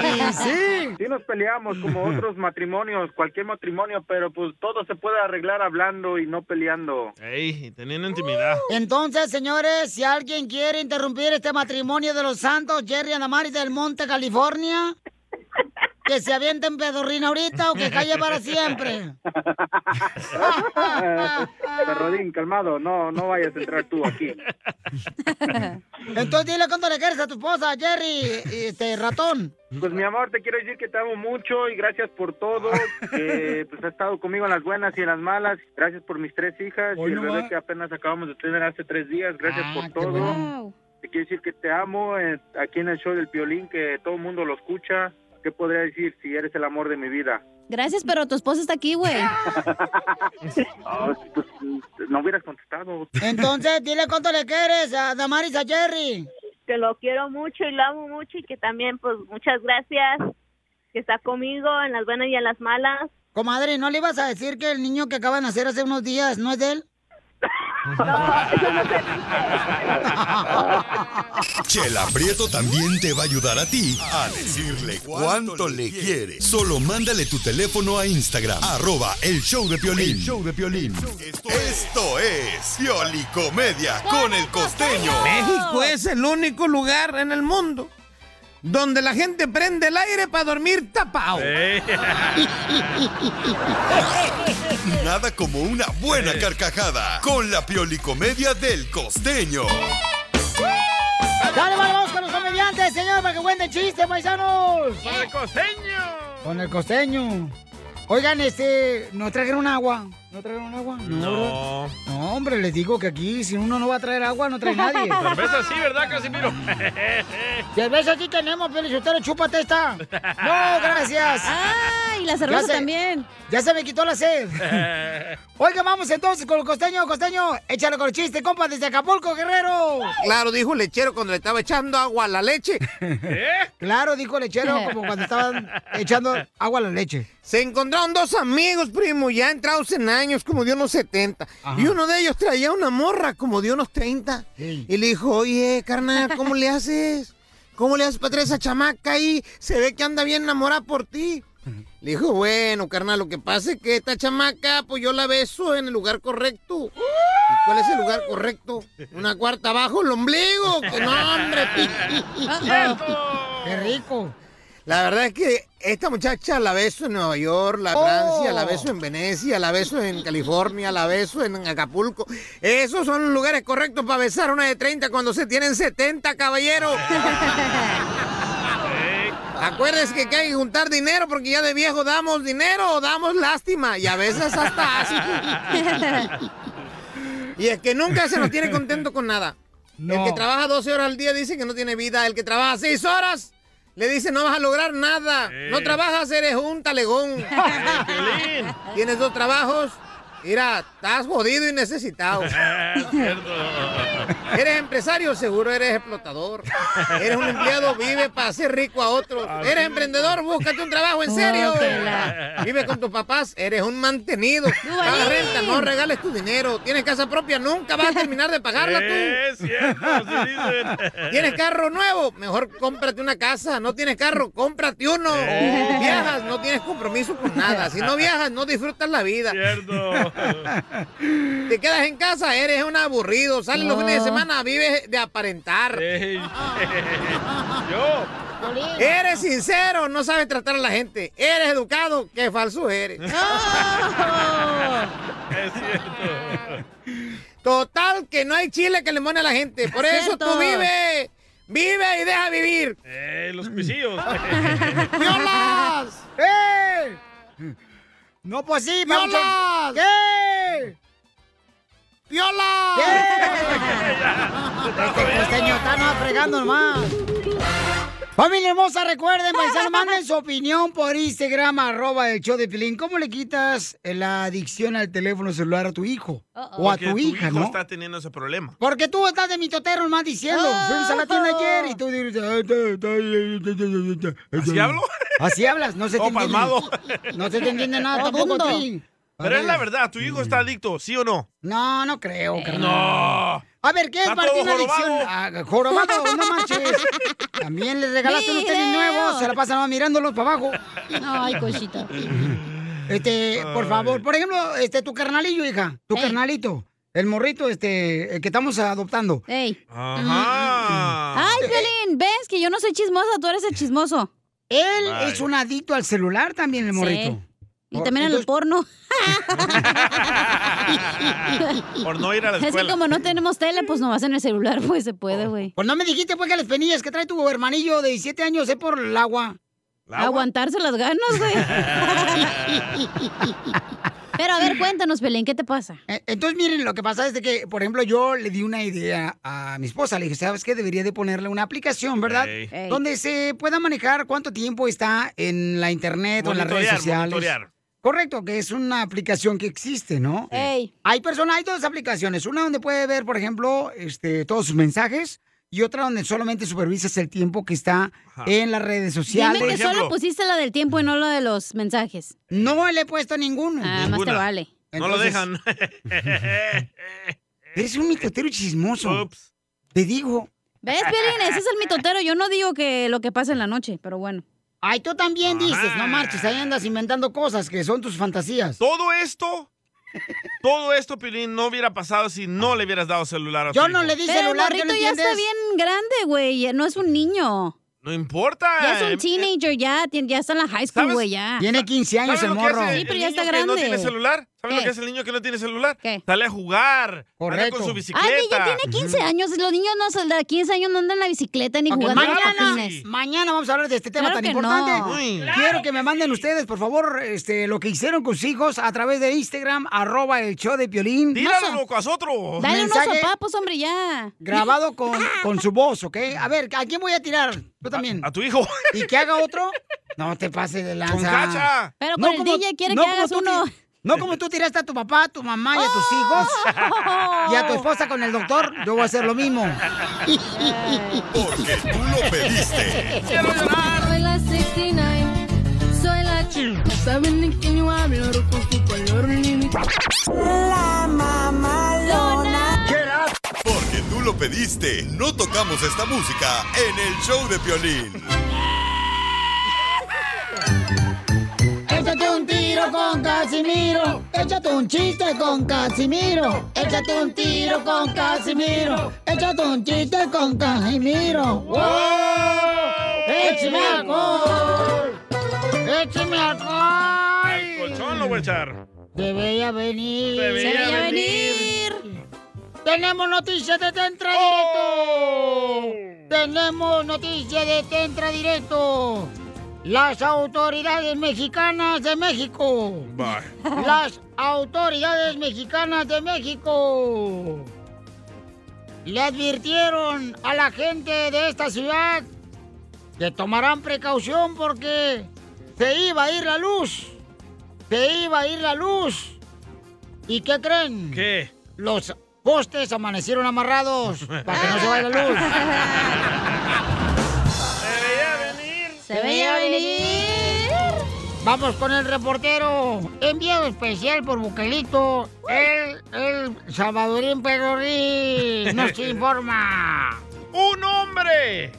Y sí. Sí nos peleamos como otros matrimonios, cualquier matrimonio, pero pues todo se puede arreglar hablando y no peleando. Ey, y teniendo intimidad. Entonces, señores, si alguien quiere interrumpir este matrimonio de los santos, Jerry y Damaris del Monte, California, que se avienten pedorrina ahorita o que calle para siempre. Perrodín, calmado, no, no vayas a entrar tú aquí. Entonces dile cuánto le quieres a tu esposa, Jerry, este ratón. Pues mi amor, te quiero decir que te amo mucho y gracias por todo. Que pues has estado conmigo en las buenas y en las malas. Gracias por mis tres hijas Hoy y el no bebé va. que apenas acabamos de tener hace tres días. Gracias Ah, por todo. Te quiero decir que te amo eh, aquí en el show del Piolín, que todo el mundo lo escucha. ¿Qué podría decir si eres el amor de mi vida? Gracias, pero tu esposa está aquí, güey. Ah, pues no hubieras contestado. Entonces dile cuánto le quieres a Damaris, a Jerry. Que lo quiero mucho y lo amo mucho y que también, pues, muchas gracias. Que está conmigo en las buenas y en las malas. Comadre, ¿no le ibas a decir que el niño que acaba de nacer hace unos días no es de él? Chela Prieto también te va a ayudar a ti a decirle cuánto le quiere. Solo mándale tu teléfono a Instagram, arroba el show de Piolín. El show de Piolín. Esto es Piolicomedia con el costeño. México es el único lugar en el mundo donde la gente prende el aire para dormir tapado. Nada como una buena carcajada con la Piolicomedia del costeño. Dale, vale, vamos con los comediantes, señor, para que cuenten chistes, paisanos. ¡Con el costeño! Con el costeño. Oigan, este, ¿nos trajeron agua? ¿No trajeron agua? No. No, hombre, les digo que aquí si uno no va a traer agua, no trae nadie. Cerveza sí, ¿verdad, Casimiro? Cerveza sí tenemos, usted chúpate esta. No, gracias. Ay, y la cerveza Ya se- también. Ya se me quitó la sed. Oiga, vamos entonces con el costeño, costeño. Échale con el chiste, compa, desde Acapulco, Guerrero. Claro, dijo el lechero cuando le estaba echando agua a la leche. Claro, dijo el lechero, como cuando estaban echando agua a la leche. Se encontraron dos amigos, primo, ya entrados en años, como de unos 70. Y uno de ellos traía una morra, como de unos 30. Y le dijo, oye, carnal, ¿cómo le haces? ¿Cómo le haces para traer esa chamaca ahí? Se ve que anda bien enamorada por ti. Le dijo, bueno, carnal, lo que pasa es que esta chamaca, pues yo la beso en el lugar correcto. ¿Y cuál es el lugar correcto? Una cuarta abajo el ombligo. ¡Que no, hombre! ¡Qué rico! La verdad es que esta muchacha la beso en Nueva York, la Oh. Francia, la beso en Venecia, la beso en California, la beso en Acapulco. Esos son los lugares correctos para besar a una de 30 cuando se tienen 70, caballero. Acuérdense que, que hay que juntar dinero porque ya de viejo damos dinero o damos lástima y a veces hasta asco. Y es que nunca se nos tiene contento con nada. El que trabaja 12 horas al día dice que no tiene vida. El que trabaja 6 horas le dice no vas a lograr nada. No trabajas, eres un talegón. Tienes dos trabajos. Mira, estás jodido y necesitado. Eres empresario, seguro eres explotador. Eres un empleado, vive para hacer rico a otros. Eres emprendedor, búscate un trabajo en serio. Vive con tus papás, eres un mantenido. Paga renta, no regales tu dinero. Tienes casa propia, nunca vas a terminar de pagarla tú. Es cierto, sí dicen. ¿Tienes carro nuevo? Mejor cómprate una casa. ¿No tienes carro? Cómprate uno. Eh. Viajas, no tienes compromiso con nada. Si no viajas, no disfrutas la vida. Cierto. Te quedas en casa, eres un aburrido. Sales los fines de semana, vives de aparentar. Yo. Eres sincero, no sabes tratar a la gente. Eres educado, qué falso eres. Es cierto. Total, que no hay chile que le mone a la gente. Por eso Cierto. tú vive. Vive y deja vivir. Eh, los pisillos. ¡Violas! ¡Eh! No, pues sí, papuchón. ¿Qué? ¡Violas! Este costeño está no fregando nomás. Familia hermosa, recuerden, paisanos, manden su opinión por Instagram, arroba el show de Pilín. ¿Cómo le quitas la adicción al teléfono celular a tu hijo? O a tu hija, hijo ¿no? está teniendo ese problema. Porque tú estás de mitotero nomás diciendo. Fuimos a la tienda ayer y tú dices... ¿Así hablo? Así hablas, no se te Oh, entiende. palmado. No se te entiende nada tampoco Pero es la verdad, tu hijo está adicto, ¿sí o no? No, no creo, carnal. No. A ver, ¿qué es para ti una adicción? Ah, jorobado, no manches. También le regalaste unos tenis nuevos, se la pasan mirándolos para abajo. Ay, cosita. Este, por favor, por ejemplo, este, tu carnalillo, hija, tu carnalito, el morrito, este, el que estamos adoptando. Ey. Ajá. Ay, Piolín, ¿ves que yo no soy chismosa? Tú eres el chismoso. Él es un adicto al celular también, el morrito. Y también al Entonces- porno. Por no ir a la Es que escuela. como no tenemos tele, pues nomás en el celular, pues se puede, güey. Pues no me dijiste, pues, que las penillas que trae tu hermanillo de 17 años es por el agua. Aguantarse las ganas, güey. Pero a ver, cuéntanos, Pelín, ¿qué te pasa? Eh, Entonces, miren, lo que pasa es de que, por ejemplo, yo le di una idea a mi esposa. Le dije, ¿sabes qué? Debería de ponerle una aplicación, ¿verdad? Donde se pueda manejar cuánto tiempo está en la internet o en las redes sociales. monitorear. Correcto, que es una aplicación que existe, ¿no? Ey. Hay personas, hay dos aplicaciones. Una donde puede ver, por ejemplo, este, todos sus mensajes y otra donde solamente supervisas el tiempo que está en las redes sociales. Dime que solo pusiste la del tiempo y no la de los mensajes. No le he puesto ninguno. Ah, más te vale. No lo dejan. Eres un mitotero chismoso. Te digo. ¿Ves, Piolín? Ese es el mitotero. Yo no digo que lo que pasa en la noche, pero bueno. Ay, tú también dices, no marches, ahí andas inventando cosas que son tus fantasías. Todo esto, todo esto, Pilín, no hubiera pasado si no le hubieras dado celular a tu Yo no hijo. le di Pero el celular, ¿qué morrito no ya está bien grande, güey. No es un niño. No importa. Ya es eh, un teenager, ya, ya está en la high school, güey, ya. Tiene 15 años ¿Sabes el morro. Sí, pero el ya está que no grande. tiene celular? ¿Sabes lo ¿Qué? que hace el niño que no tiene celular? ¿Qué? Sale a jugar. Anda Correcto. con su bicicleta. Ay, ya tiene 15 años. Los niños no, son- de 15 años no andan en la bicicleta ni Ok, jugando mañana, mañana vamos a hablar de este tema Claro tan que importante. no. Uy. Quiero que me manden ustedes, por favor, este, lo que hicieron con sus hijos a través de Instagram, arroba el show de Piolín. Tíralo, loco, a otro. Dale unos mensaje- sopapos, hombre, ya. Grabado con, con su voz, ¿ok? A ver, ¿a quién voy a tirar? Tú también. A tu hijo. ¿Y que haga otro? No te pases de lanza. Con Cacha. Pero con el DJ quiere que como hagas tú uno. No como tú tiraste a tu papá, a tu mamá y a tus hijos. Y a tu esposa con el doctor, yo voy a hacer lo mismo. Porque tú lo pediste. Soy la 69, soy la chica. Saben quién yo hablo, con color. La mamalona. Porque tú lo pediste. No tocamos esta música en el show de Piolín. Tiro con Casimiro. Échate un chiste con Casimiro. Échate un tiro con Casimiro. Échate un chiste con Casimiro. ¡Wow! ¡Échame alcohol! ¡Échame alcohol! El colchón lo voy a echar. Se veía venir. Veía Se veía venir. Tenemos noticias de Tentra Oh. Directo. Tenemos noticias de Tentra Directo. Las autoridades mexicanas de México. Las autoridades mexicanas de México le advirtieron a la gente de esta ciudad que tomarán precaución porque se iba a ir la luz. Se iba a ir la luz. ¿Y qué creen? ¿Qué? Los postes amanecieron amarrados para que no se vaya la luz. Se veía venir. Vamos con el reportero. Enviado especial por Bucalito, el, el Salvadorín Perorí. Nos informa. Un hombre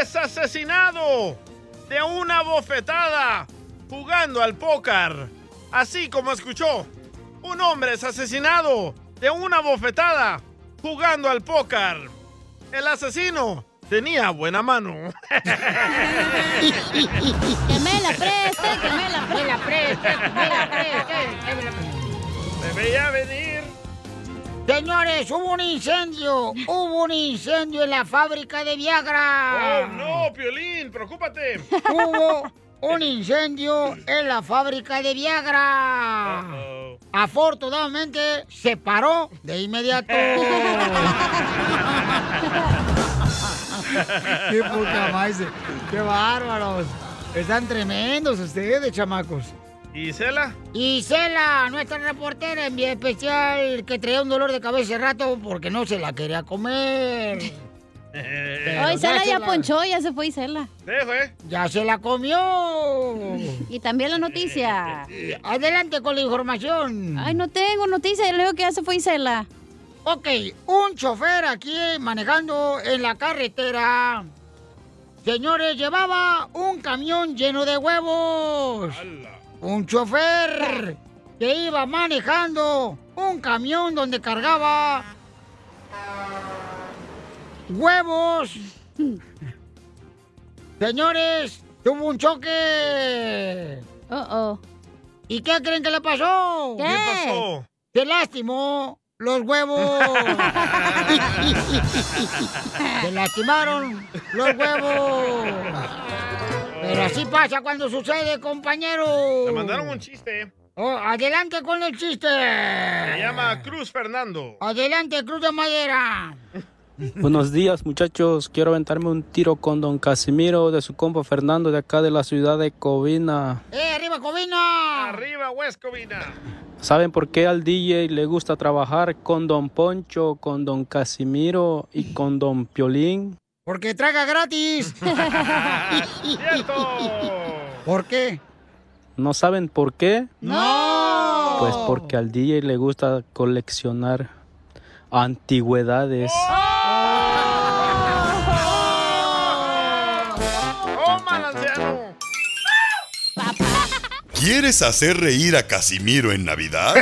es asesinado de una bofetada jugando al póker. Así como escuchó. Un hombre es asesinado de una bofetada jugando al póker. El asesino tenía buena mano. Que me la preste, que me la Me la preste, me la preste, que me la preste. Me veía venir. Señores, hubo un incendio. Hubo un incendio en la fábrica de Viagra. Oh, no, Piolín, preocúpate. Hubo un incendio en la fábrica de Viagra. Afortunadamente se paró de inmediato. Qué poca más. Qué bárbaros. Están tremendos ustedes, chamacos. ¿Y Cela? Y Cela, nuestra reportera en vía especial, que traía un dolor de cabeza hace rato porque no se la quería comer. Hoy Cela se ya ponchó, ya se fue Isela. Ya se la comió. Y también la noticia. Adelante con la información. Ay, no tengo noticia, yo le digo que ya se fue Isela. Ok, un chofer aquí manejando en la carretera. Señores, llevaba un camión lleno de huevos. Un chofer que iba manejando un camión donde cargaba huevos. Señores, tuvo un choque. ¿Y qué creen que le pasó? ¿Qué? ¿Qué pasó? Se lastimó los huevos. Se lastimaron los huevos. Pero así pasa cuando sucede, compañero. Le mandaron un chiste. Oh, adelante con el chiste. Se llama Cruz Fernando. Adelante, Cruz de Madera. Buenos días muchachos, quiero aventarme un tiro con don Casimiro de su compa Fernando de acá de la ciudad de Covina. ¡Eh, arriba, Covina! Arriba, West Covina. ¿Saben por qué al DJ le gusta trabajar con don Poncho, con don Casimiro y con don Piolín? Porque traga gratis. ¡Cierto! ¿Por qué? ¿No saben por qué? ¡No! Pues porque al DJ le gusta coleccionar antigüedades. ¡Toma, ¿Quieres hacer reír a Casimiro en Navidad?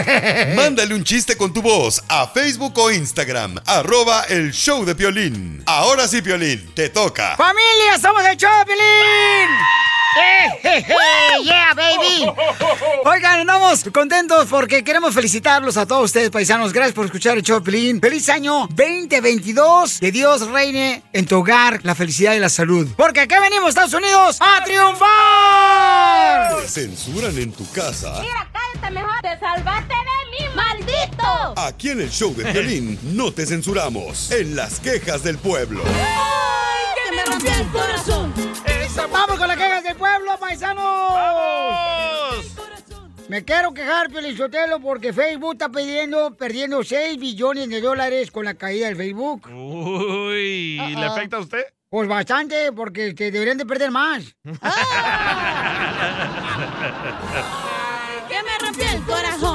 Mándale un chiste con tu voz a Facebook o Instagram, arroba el show de Piolín. Ahora sí, Piolín, te toca. ¡Familia, somos el Choplin! ¡Eh, ¡Yeah, baby! Oigan, andamos contentos porque queremos felicitarlos a todos ustedes, paisanos. Gracias por escuchar el Choplin. ¡Feliz año 2022! Que Dios reine en tu hogar la felicidad y la salud. Porque aquí venimos, Estados Unidos, a triunfar. ¿Te censuran en tu casa? cállate mejor. Te salvaste de mí, maldito. Aquí en el show de Piolín no te censuramos. En las quejas del pueblo. Ay, que me rompió el corazón. ¡Vamos con las quejas del pueblo, paisanos! ¡Vamos! Me quiero quejar, Pelichotelo, porque Facebook está pidiendo, perdiendo 6 billones de dólares con la caída del Facebook. Uy, ¿le ah, ah. afecta a usted? Pues bastante, porque deberían de perder más. ¡Ah! ¡Que me rompió el corazón!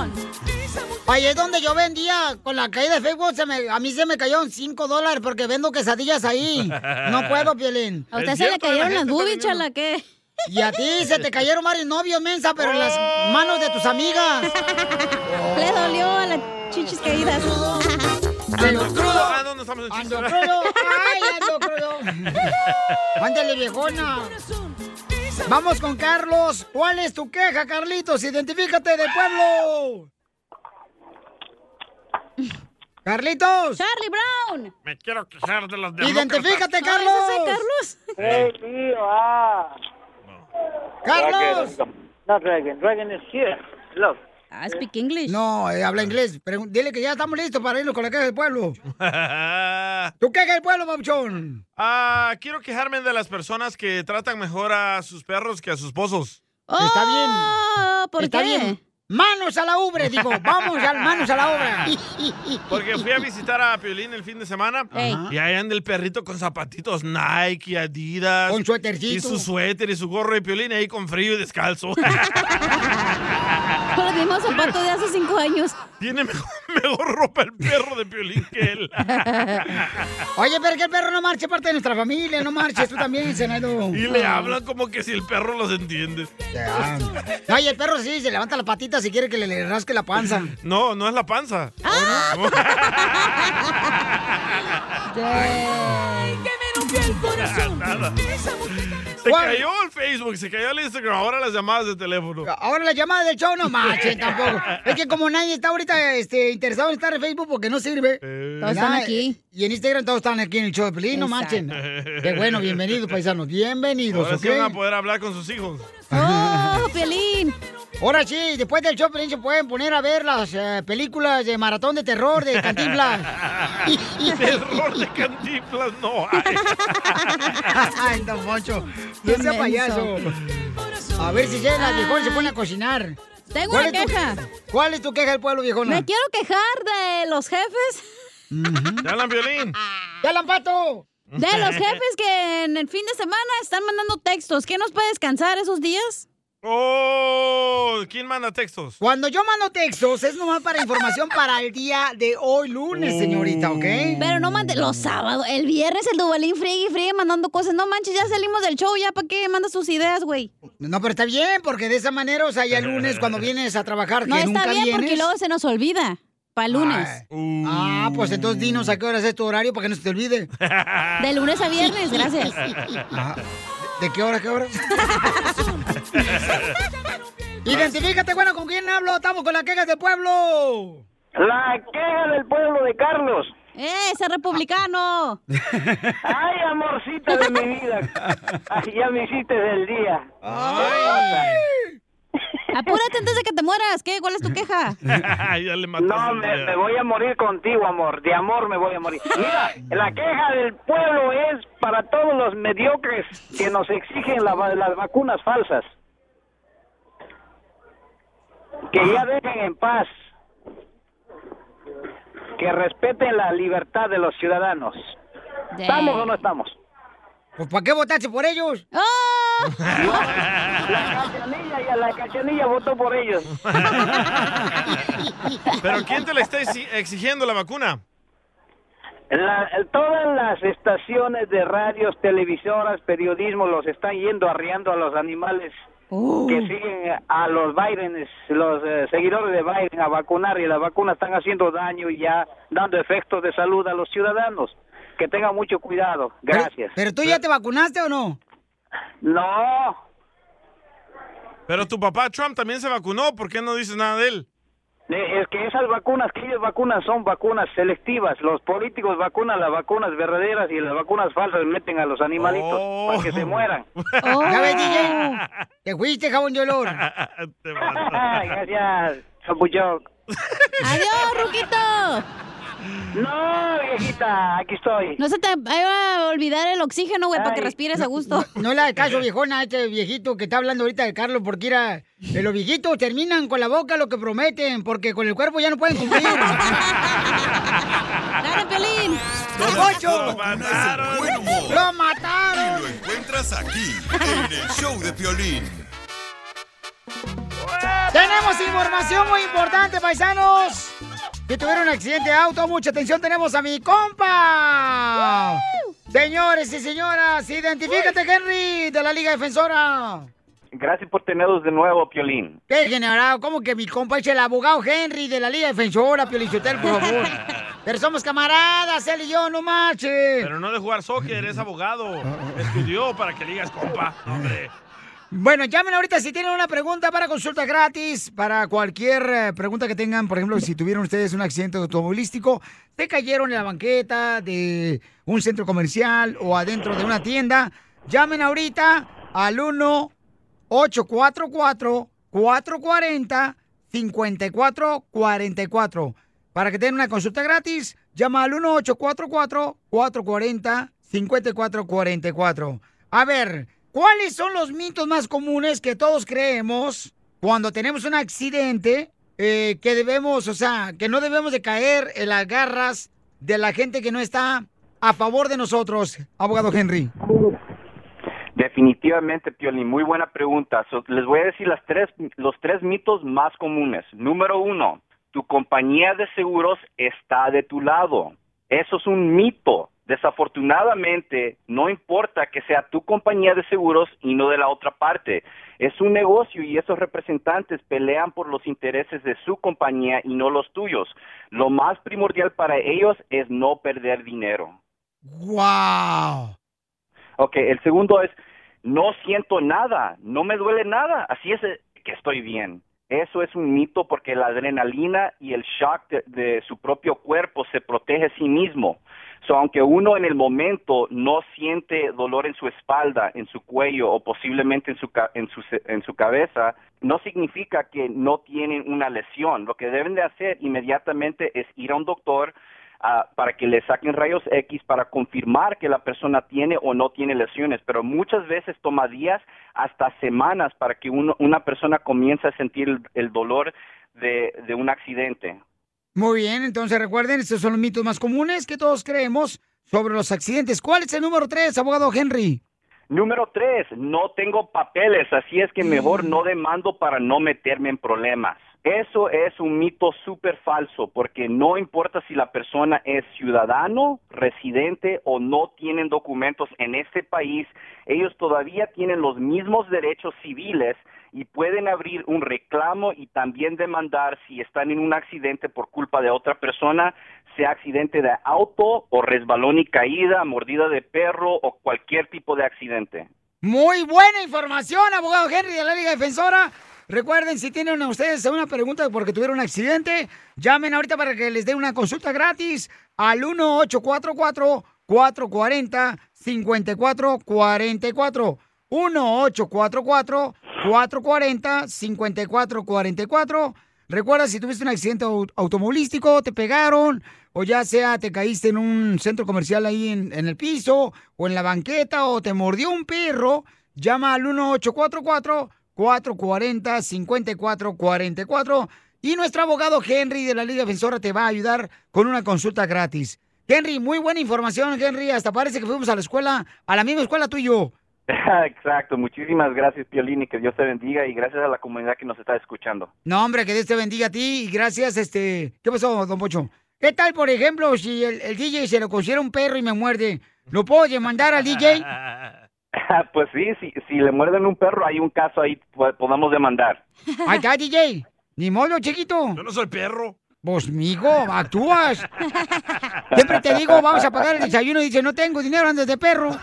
Ahí es donde yo vendía, con la caída de Facebook, se me- a mí se me cayeron 5 dólares porque vendo quesadillas ahí. No puedo, Piolín. A usted se le cayeron las boobies, chala, ¿qué? Y a ti se te cayeron varios novios, mensa, pero en las manos de tus amigas. Le dolió a las chichis caídas. Ando crudo. Ah, estamos en Ando crudo. Ay, ando crudo. Ándale, viejona. Vamos con Carlos. ¿Cuál es tu queja, Carlitos? Identifícate del pueblo. Carlitos. Charlie Brown. Me quiero quejar de las Identifícate, Ay, Carlos. Carlos. Hey, tío, ah. Carlos. No, Reagan. Reagan is here. Look. I speak English. No, eh, habla inglés. Pregun- dile que ya estamos listos para irnos con la queja del pueblo. ¿Tu queja del pueblo, Papuchón? Ah, quiero quejarme de las personas que tratan mejor a sus perros que a sus pozos. Está bien. Oh, ¿por Está qué? bien. Manos a la obra, digo. Vamos, al, manos a la obra. Porque fui a visitar a Piolín el fin de semana Ey. y ahí anda el perrito con zapatitos Nike, Adidas. Con suétercito. Y su suéter y su gorro de Piolín ahí con frío y descalzo. Con los mismos zapatos de hace cinco años. Tiene mejor, mejor ropa el perro de Piolín que él. Oye, pero que el perro no marche parte de nuestra familia, no marches tú también, Senado. Y le hablan como que si el perro los entiende. No, y el perro sí, se levanta las patitas si quiere que le, le rasque la panza. No, no es la panza. Nada. Se cayó el Facebook, se cayó el Instagram, ahora las llamadas de teléfono. Ahora la llamada del show no marchen tampoco. Es que como nadie está ahorita este, interesado en estar en Facebook porque no sirve. Todos están aquí. Y en Instagram todos están aquí en el show de Pelín, no marchen. Qué bueno, bienvenidos, paisanos. Bienvenidos, Ahora ¿ok? sí van a poder hablar con sus hijos. ¡Oh, Piolín! Ahora sí, después del show, se pueden poner a ver las eh, películas de maratón de terror de Cantinflas. Terror de cantinflas no hay. Ay, don Poncho, no sea payaso. A ver si llega el viejón y se pone a cocinar. Tengo ¿Cuál una es tu- queja. ¿Cuál es tu queja del pueblo, viejona? Me quiero quejar de los jefes. ¿Te hablan violín? ¡Ya la pato! De los jefes que en el fin de semana están mandando textos. ¿Qué nos puede descansar esos días? Oh, ¿quién manda textos? Cuando yo mando textos es nomás para información para el día de hoy lunes, señorita, ¿ok? Pero no mande los sábados. El viernes el Dubalín friegue y friegue mandando cosas. No manches, ya salimos del show. ¿Ya para qué mandas tus ideas, güey? No, pero está bien, porque de esa manera, o sea, ya el lunes cuando vienes a trabajar, No que está nunca bien vienes. porque luego se nos olvida. Para lunes. Ah, pues entonces dinos a qué horas es tu horario para que no se te olvide. De lunes a viernes, gracias. Ah, ¿De qué hora, qué hora? Identifícate, bueno, ¿con quién hablo? Estamos con las quejas del pueblo. La queja del pueblo de Carlos. ¡Eh, ese republicano! Ay, amorcita de mi vida. Ay, ya me hiciste del día. Apúrate antes de que te mueras. ¿Qué? ¿Cuál es tu queja? ya le mataste No, me, voy a morir contigo, amor. De amor me voy a morir. Mira, la queja del pueblo es para todos los mediocres que nos exigen la las vacunas falsas. Que ya dejen en paz. Que respeten la libertad de los ciudadanos. ¿Estamos o no estamos? Pues ¿para qué votaste por ellos? La cachanilla, y a la cachanilla votó por ellos. ¿Pero quién te le está exi- exigiendo la vacuna? La- todas las estaciones de radios, televisoras, periodismo los están yendo arriando a los animales que siguen a los Biden, los eh, seguidores de Biden a vacunar y las vacunas están haciendo daño y ya dando efectos de salud a los ciudadanos. Que tengan mucho cuidado. Gracias. ¿Pero tú ya te vacunaste o no? No. Pero tu papá Trump también se vacunó, ¿por qué no dices nada de él? Es que esas vacunas que ellos vacunan son vacunas selectivas. Los políticos vacunan las vacunas verdaderas y las vacunas falsas meten a los animalitos para que se mueran. ¿Ya ves, DJ? Te fuiste, jabón de olor. Gracias, Chapuchón. ¡Adiós, Ruquito! No, viejita, aquí estoy. No se te va a olvidar el oxígeno, güey, para que respires a gusto. No le hagas caso, viejona, a este viejito que está hablando ahorita de Carlos, porque era, eh, los viejitos terminan con la boca lo que prometen, porque con el cuerpo ya no pueden cumplir. ¡Dale, Pelín! Lo mataron. ¡Lo mataron! Lo encuentras aquí, en el show de Piolín. Tenemos información muy importante, paisanos. Que tuvieron un accidente de auto. Mucha atención, tenemos a mi compa. Señores y señoras, identifícate, Henry, de la Liga Defensora. Gracias por tenerlos de nuevo, Piolín. ¿Qué generado? ¿Cómo que mi compa es el abogado Henry de la Liga Defensora, Piolichotel, por favor? Pero somos camaradas, él y yo, no marches. Pero no de jugar soccer, es abogado. Estudió para que le digas compa. Hombre. Bueno, llamen ahorita si tienen una pregunta para consulta gratis, para cualquier eh, pregunta que tengan, por ejemplo, si tuvieron ustedes un accidente automovilístico, se cayeron en la banqueta de un centro comercial o adentro de una tienda, llamen ahorita al 1-844-440-5444. Para que tengan una consulta gratis, llama al 1-844-440-5444. A ver, ¿cuáles son los mitos más comunes que todos creemos cuando tenemos un accidente eh, que debemos, o sea, que no debemos de caer en las garras de la gente que no está a favor de nosotros, abogado Henry? Definitivamente, Piolín, muy buena pregunta. Les voy a decir las tres, los tres mitos más comunes. Número uno, tu compañía de seguros está de tu lado. Eso es un mito. Desafortunadamente, no importa que sea tu compañía de seguros y no de la otra parte. Es un negocio y esos representantes pelean por los intereses de su compañía y no los tuyos. Lo más primordial para ellos es no perder dinero. ¡Wow! Ok, el segundo es, no siento nada, no me duele nada, así es eh, que estoy bien. Eso es un mito porque la adrenalina y el shock de, de su propio cuerpo se protege a sí mismo. So, aunque uno en el momento no siente dolor en su espalda, en su cuello o posiblemente en su, en su, en su cabeza, no significa que no tienen una lesión. Lo que deben de hacer inmediatamente es ir a un doctor, ah, para que le saquen rayos X para confirmar que la persona tiene o no tiene lesiones, pero muchas veces toma días hasta semanas para que uno- una persona comience a sentir el, dolor de un accidente. Muy bien, entonces recuerden, estos son los mitos más comunes que todos creemos sobre los accidentes. ¿Cuál es el número tres, abogado Henry? Número tres, no tengo papeles, así es que mejor no demando para no meterme en problemas. Eso es un mito súper falso, porque no importa si la persona es ciudadano, residente o no tienen documentos en este país, ellos todavía tienen los mismos derechos civiles y pueden abrir un reclamo y también demandar si están en un accidente por culpa de otra persona, sea accidente de auto o resbalón y caída, mordida de perro o cualquier tipo de accidente. Muy buena información, abogado Henry de la Liga Defensora. Recuerden, si tienen a ustedes una pregunta porque tuvieron un accidente, llamen ahorita para que les dé una consulta gratis al 1-844-440-5444. 1-844-440-5444. Recuerda, si tuviste un accidente au- automovilístico, te pegaron, o ya sea te caíste en un centro comercial ahí en, en el piso, o en la banqueta, o te mordió un perro, llama al 1-844-440-5444. Y nuestro abogado Henry de la Liga Defensora te va a ayudar con una consulta gratis. Henry, muy buena información, Henry. Hasta parece que fuimos a la escuela, a la misma escuela tú y yo. Exacto, muchísimas gracias Piolín y que Dios te bendiga y gracias a la comunidad que nos está escuchando. No, hombre, que Dios te bendiga a ti y gracias, este... ¿Qué pasó, don Pocho? ¿Qué tal, por ejemplo, si el, el DJ se lo considera un perro y me muerde? ¿Lo puedo demandar al DJ? pues sí, si, si le muerden un perro hay un caso ahí, po- podamos demandar. Ahí está, DJ. Ni modo, chiquito. Yo no soy perro. Vos, mijo, actúas. Siempre te digo, vamos a pagar el desayuno y dice, no tengo dinero antes de perro.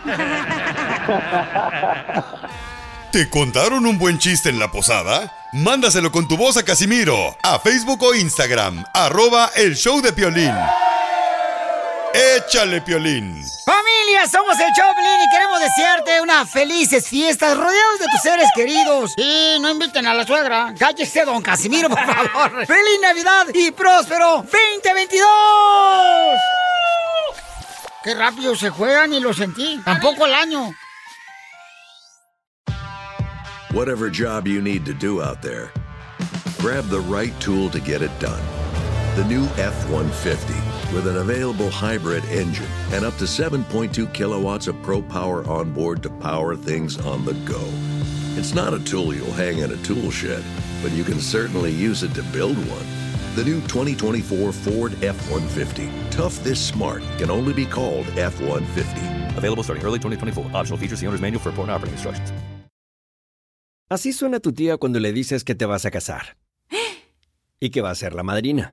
¿Te contaron un buen chiste en la posada? Mándaselo con tu voz a Casimiro, a Facebook o Instagram, arroba el show de Piolín. Échale, Piolín. ¡Familia somos el Choplin y queremos desearte unas felices fiestas rodeados de tus seres queridos. Y no inviten a la suegra. Cállese, don Casimiro, por favor. ¡Feliz Navidad y próspero 2022! Qué rápido se juegan y lo sentí. Tampoco el año. Whatever job you need to do out there, grab the right tool to get it done. The new F 150 with an available hybrid engine and up to 7.2 kilowatts of pro power on board to power things on the go. It's not a tool you'll hang in a tool shed, but you can certainly use it to build one. The new 2024 Ford F 150. Tough this smart can only be called F 150. Available starting early 2024. Optional features, the owner's manual for important operating instructions. Así suena tu tía cuando le dices que te vas a casar. Y que va a ser la madrina.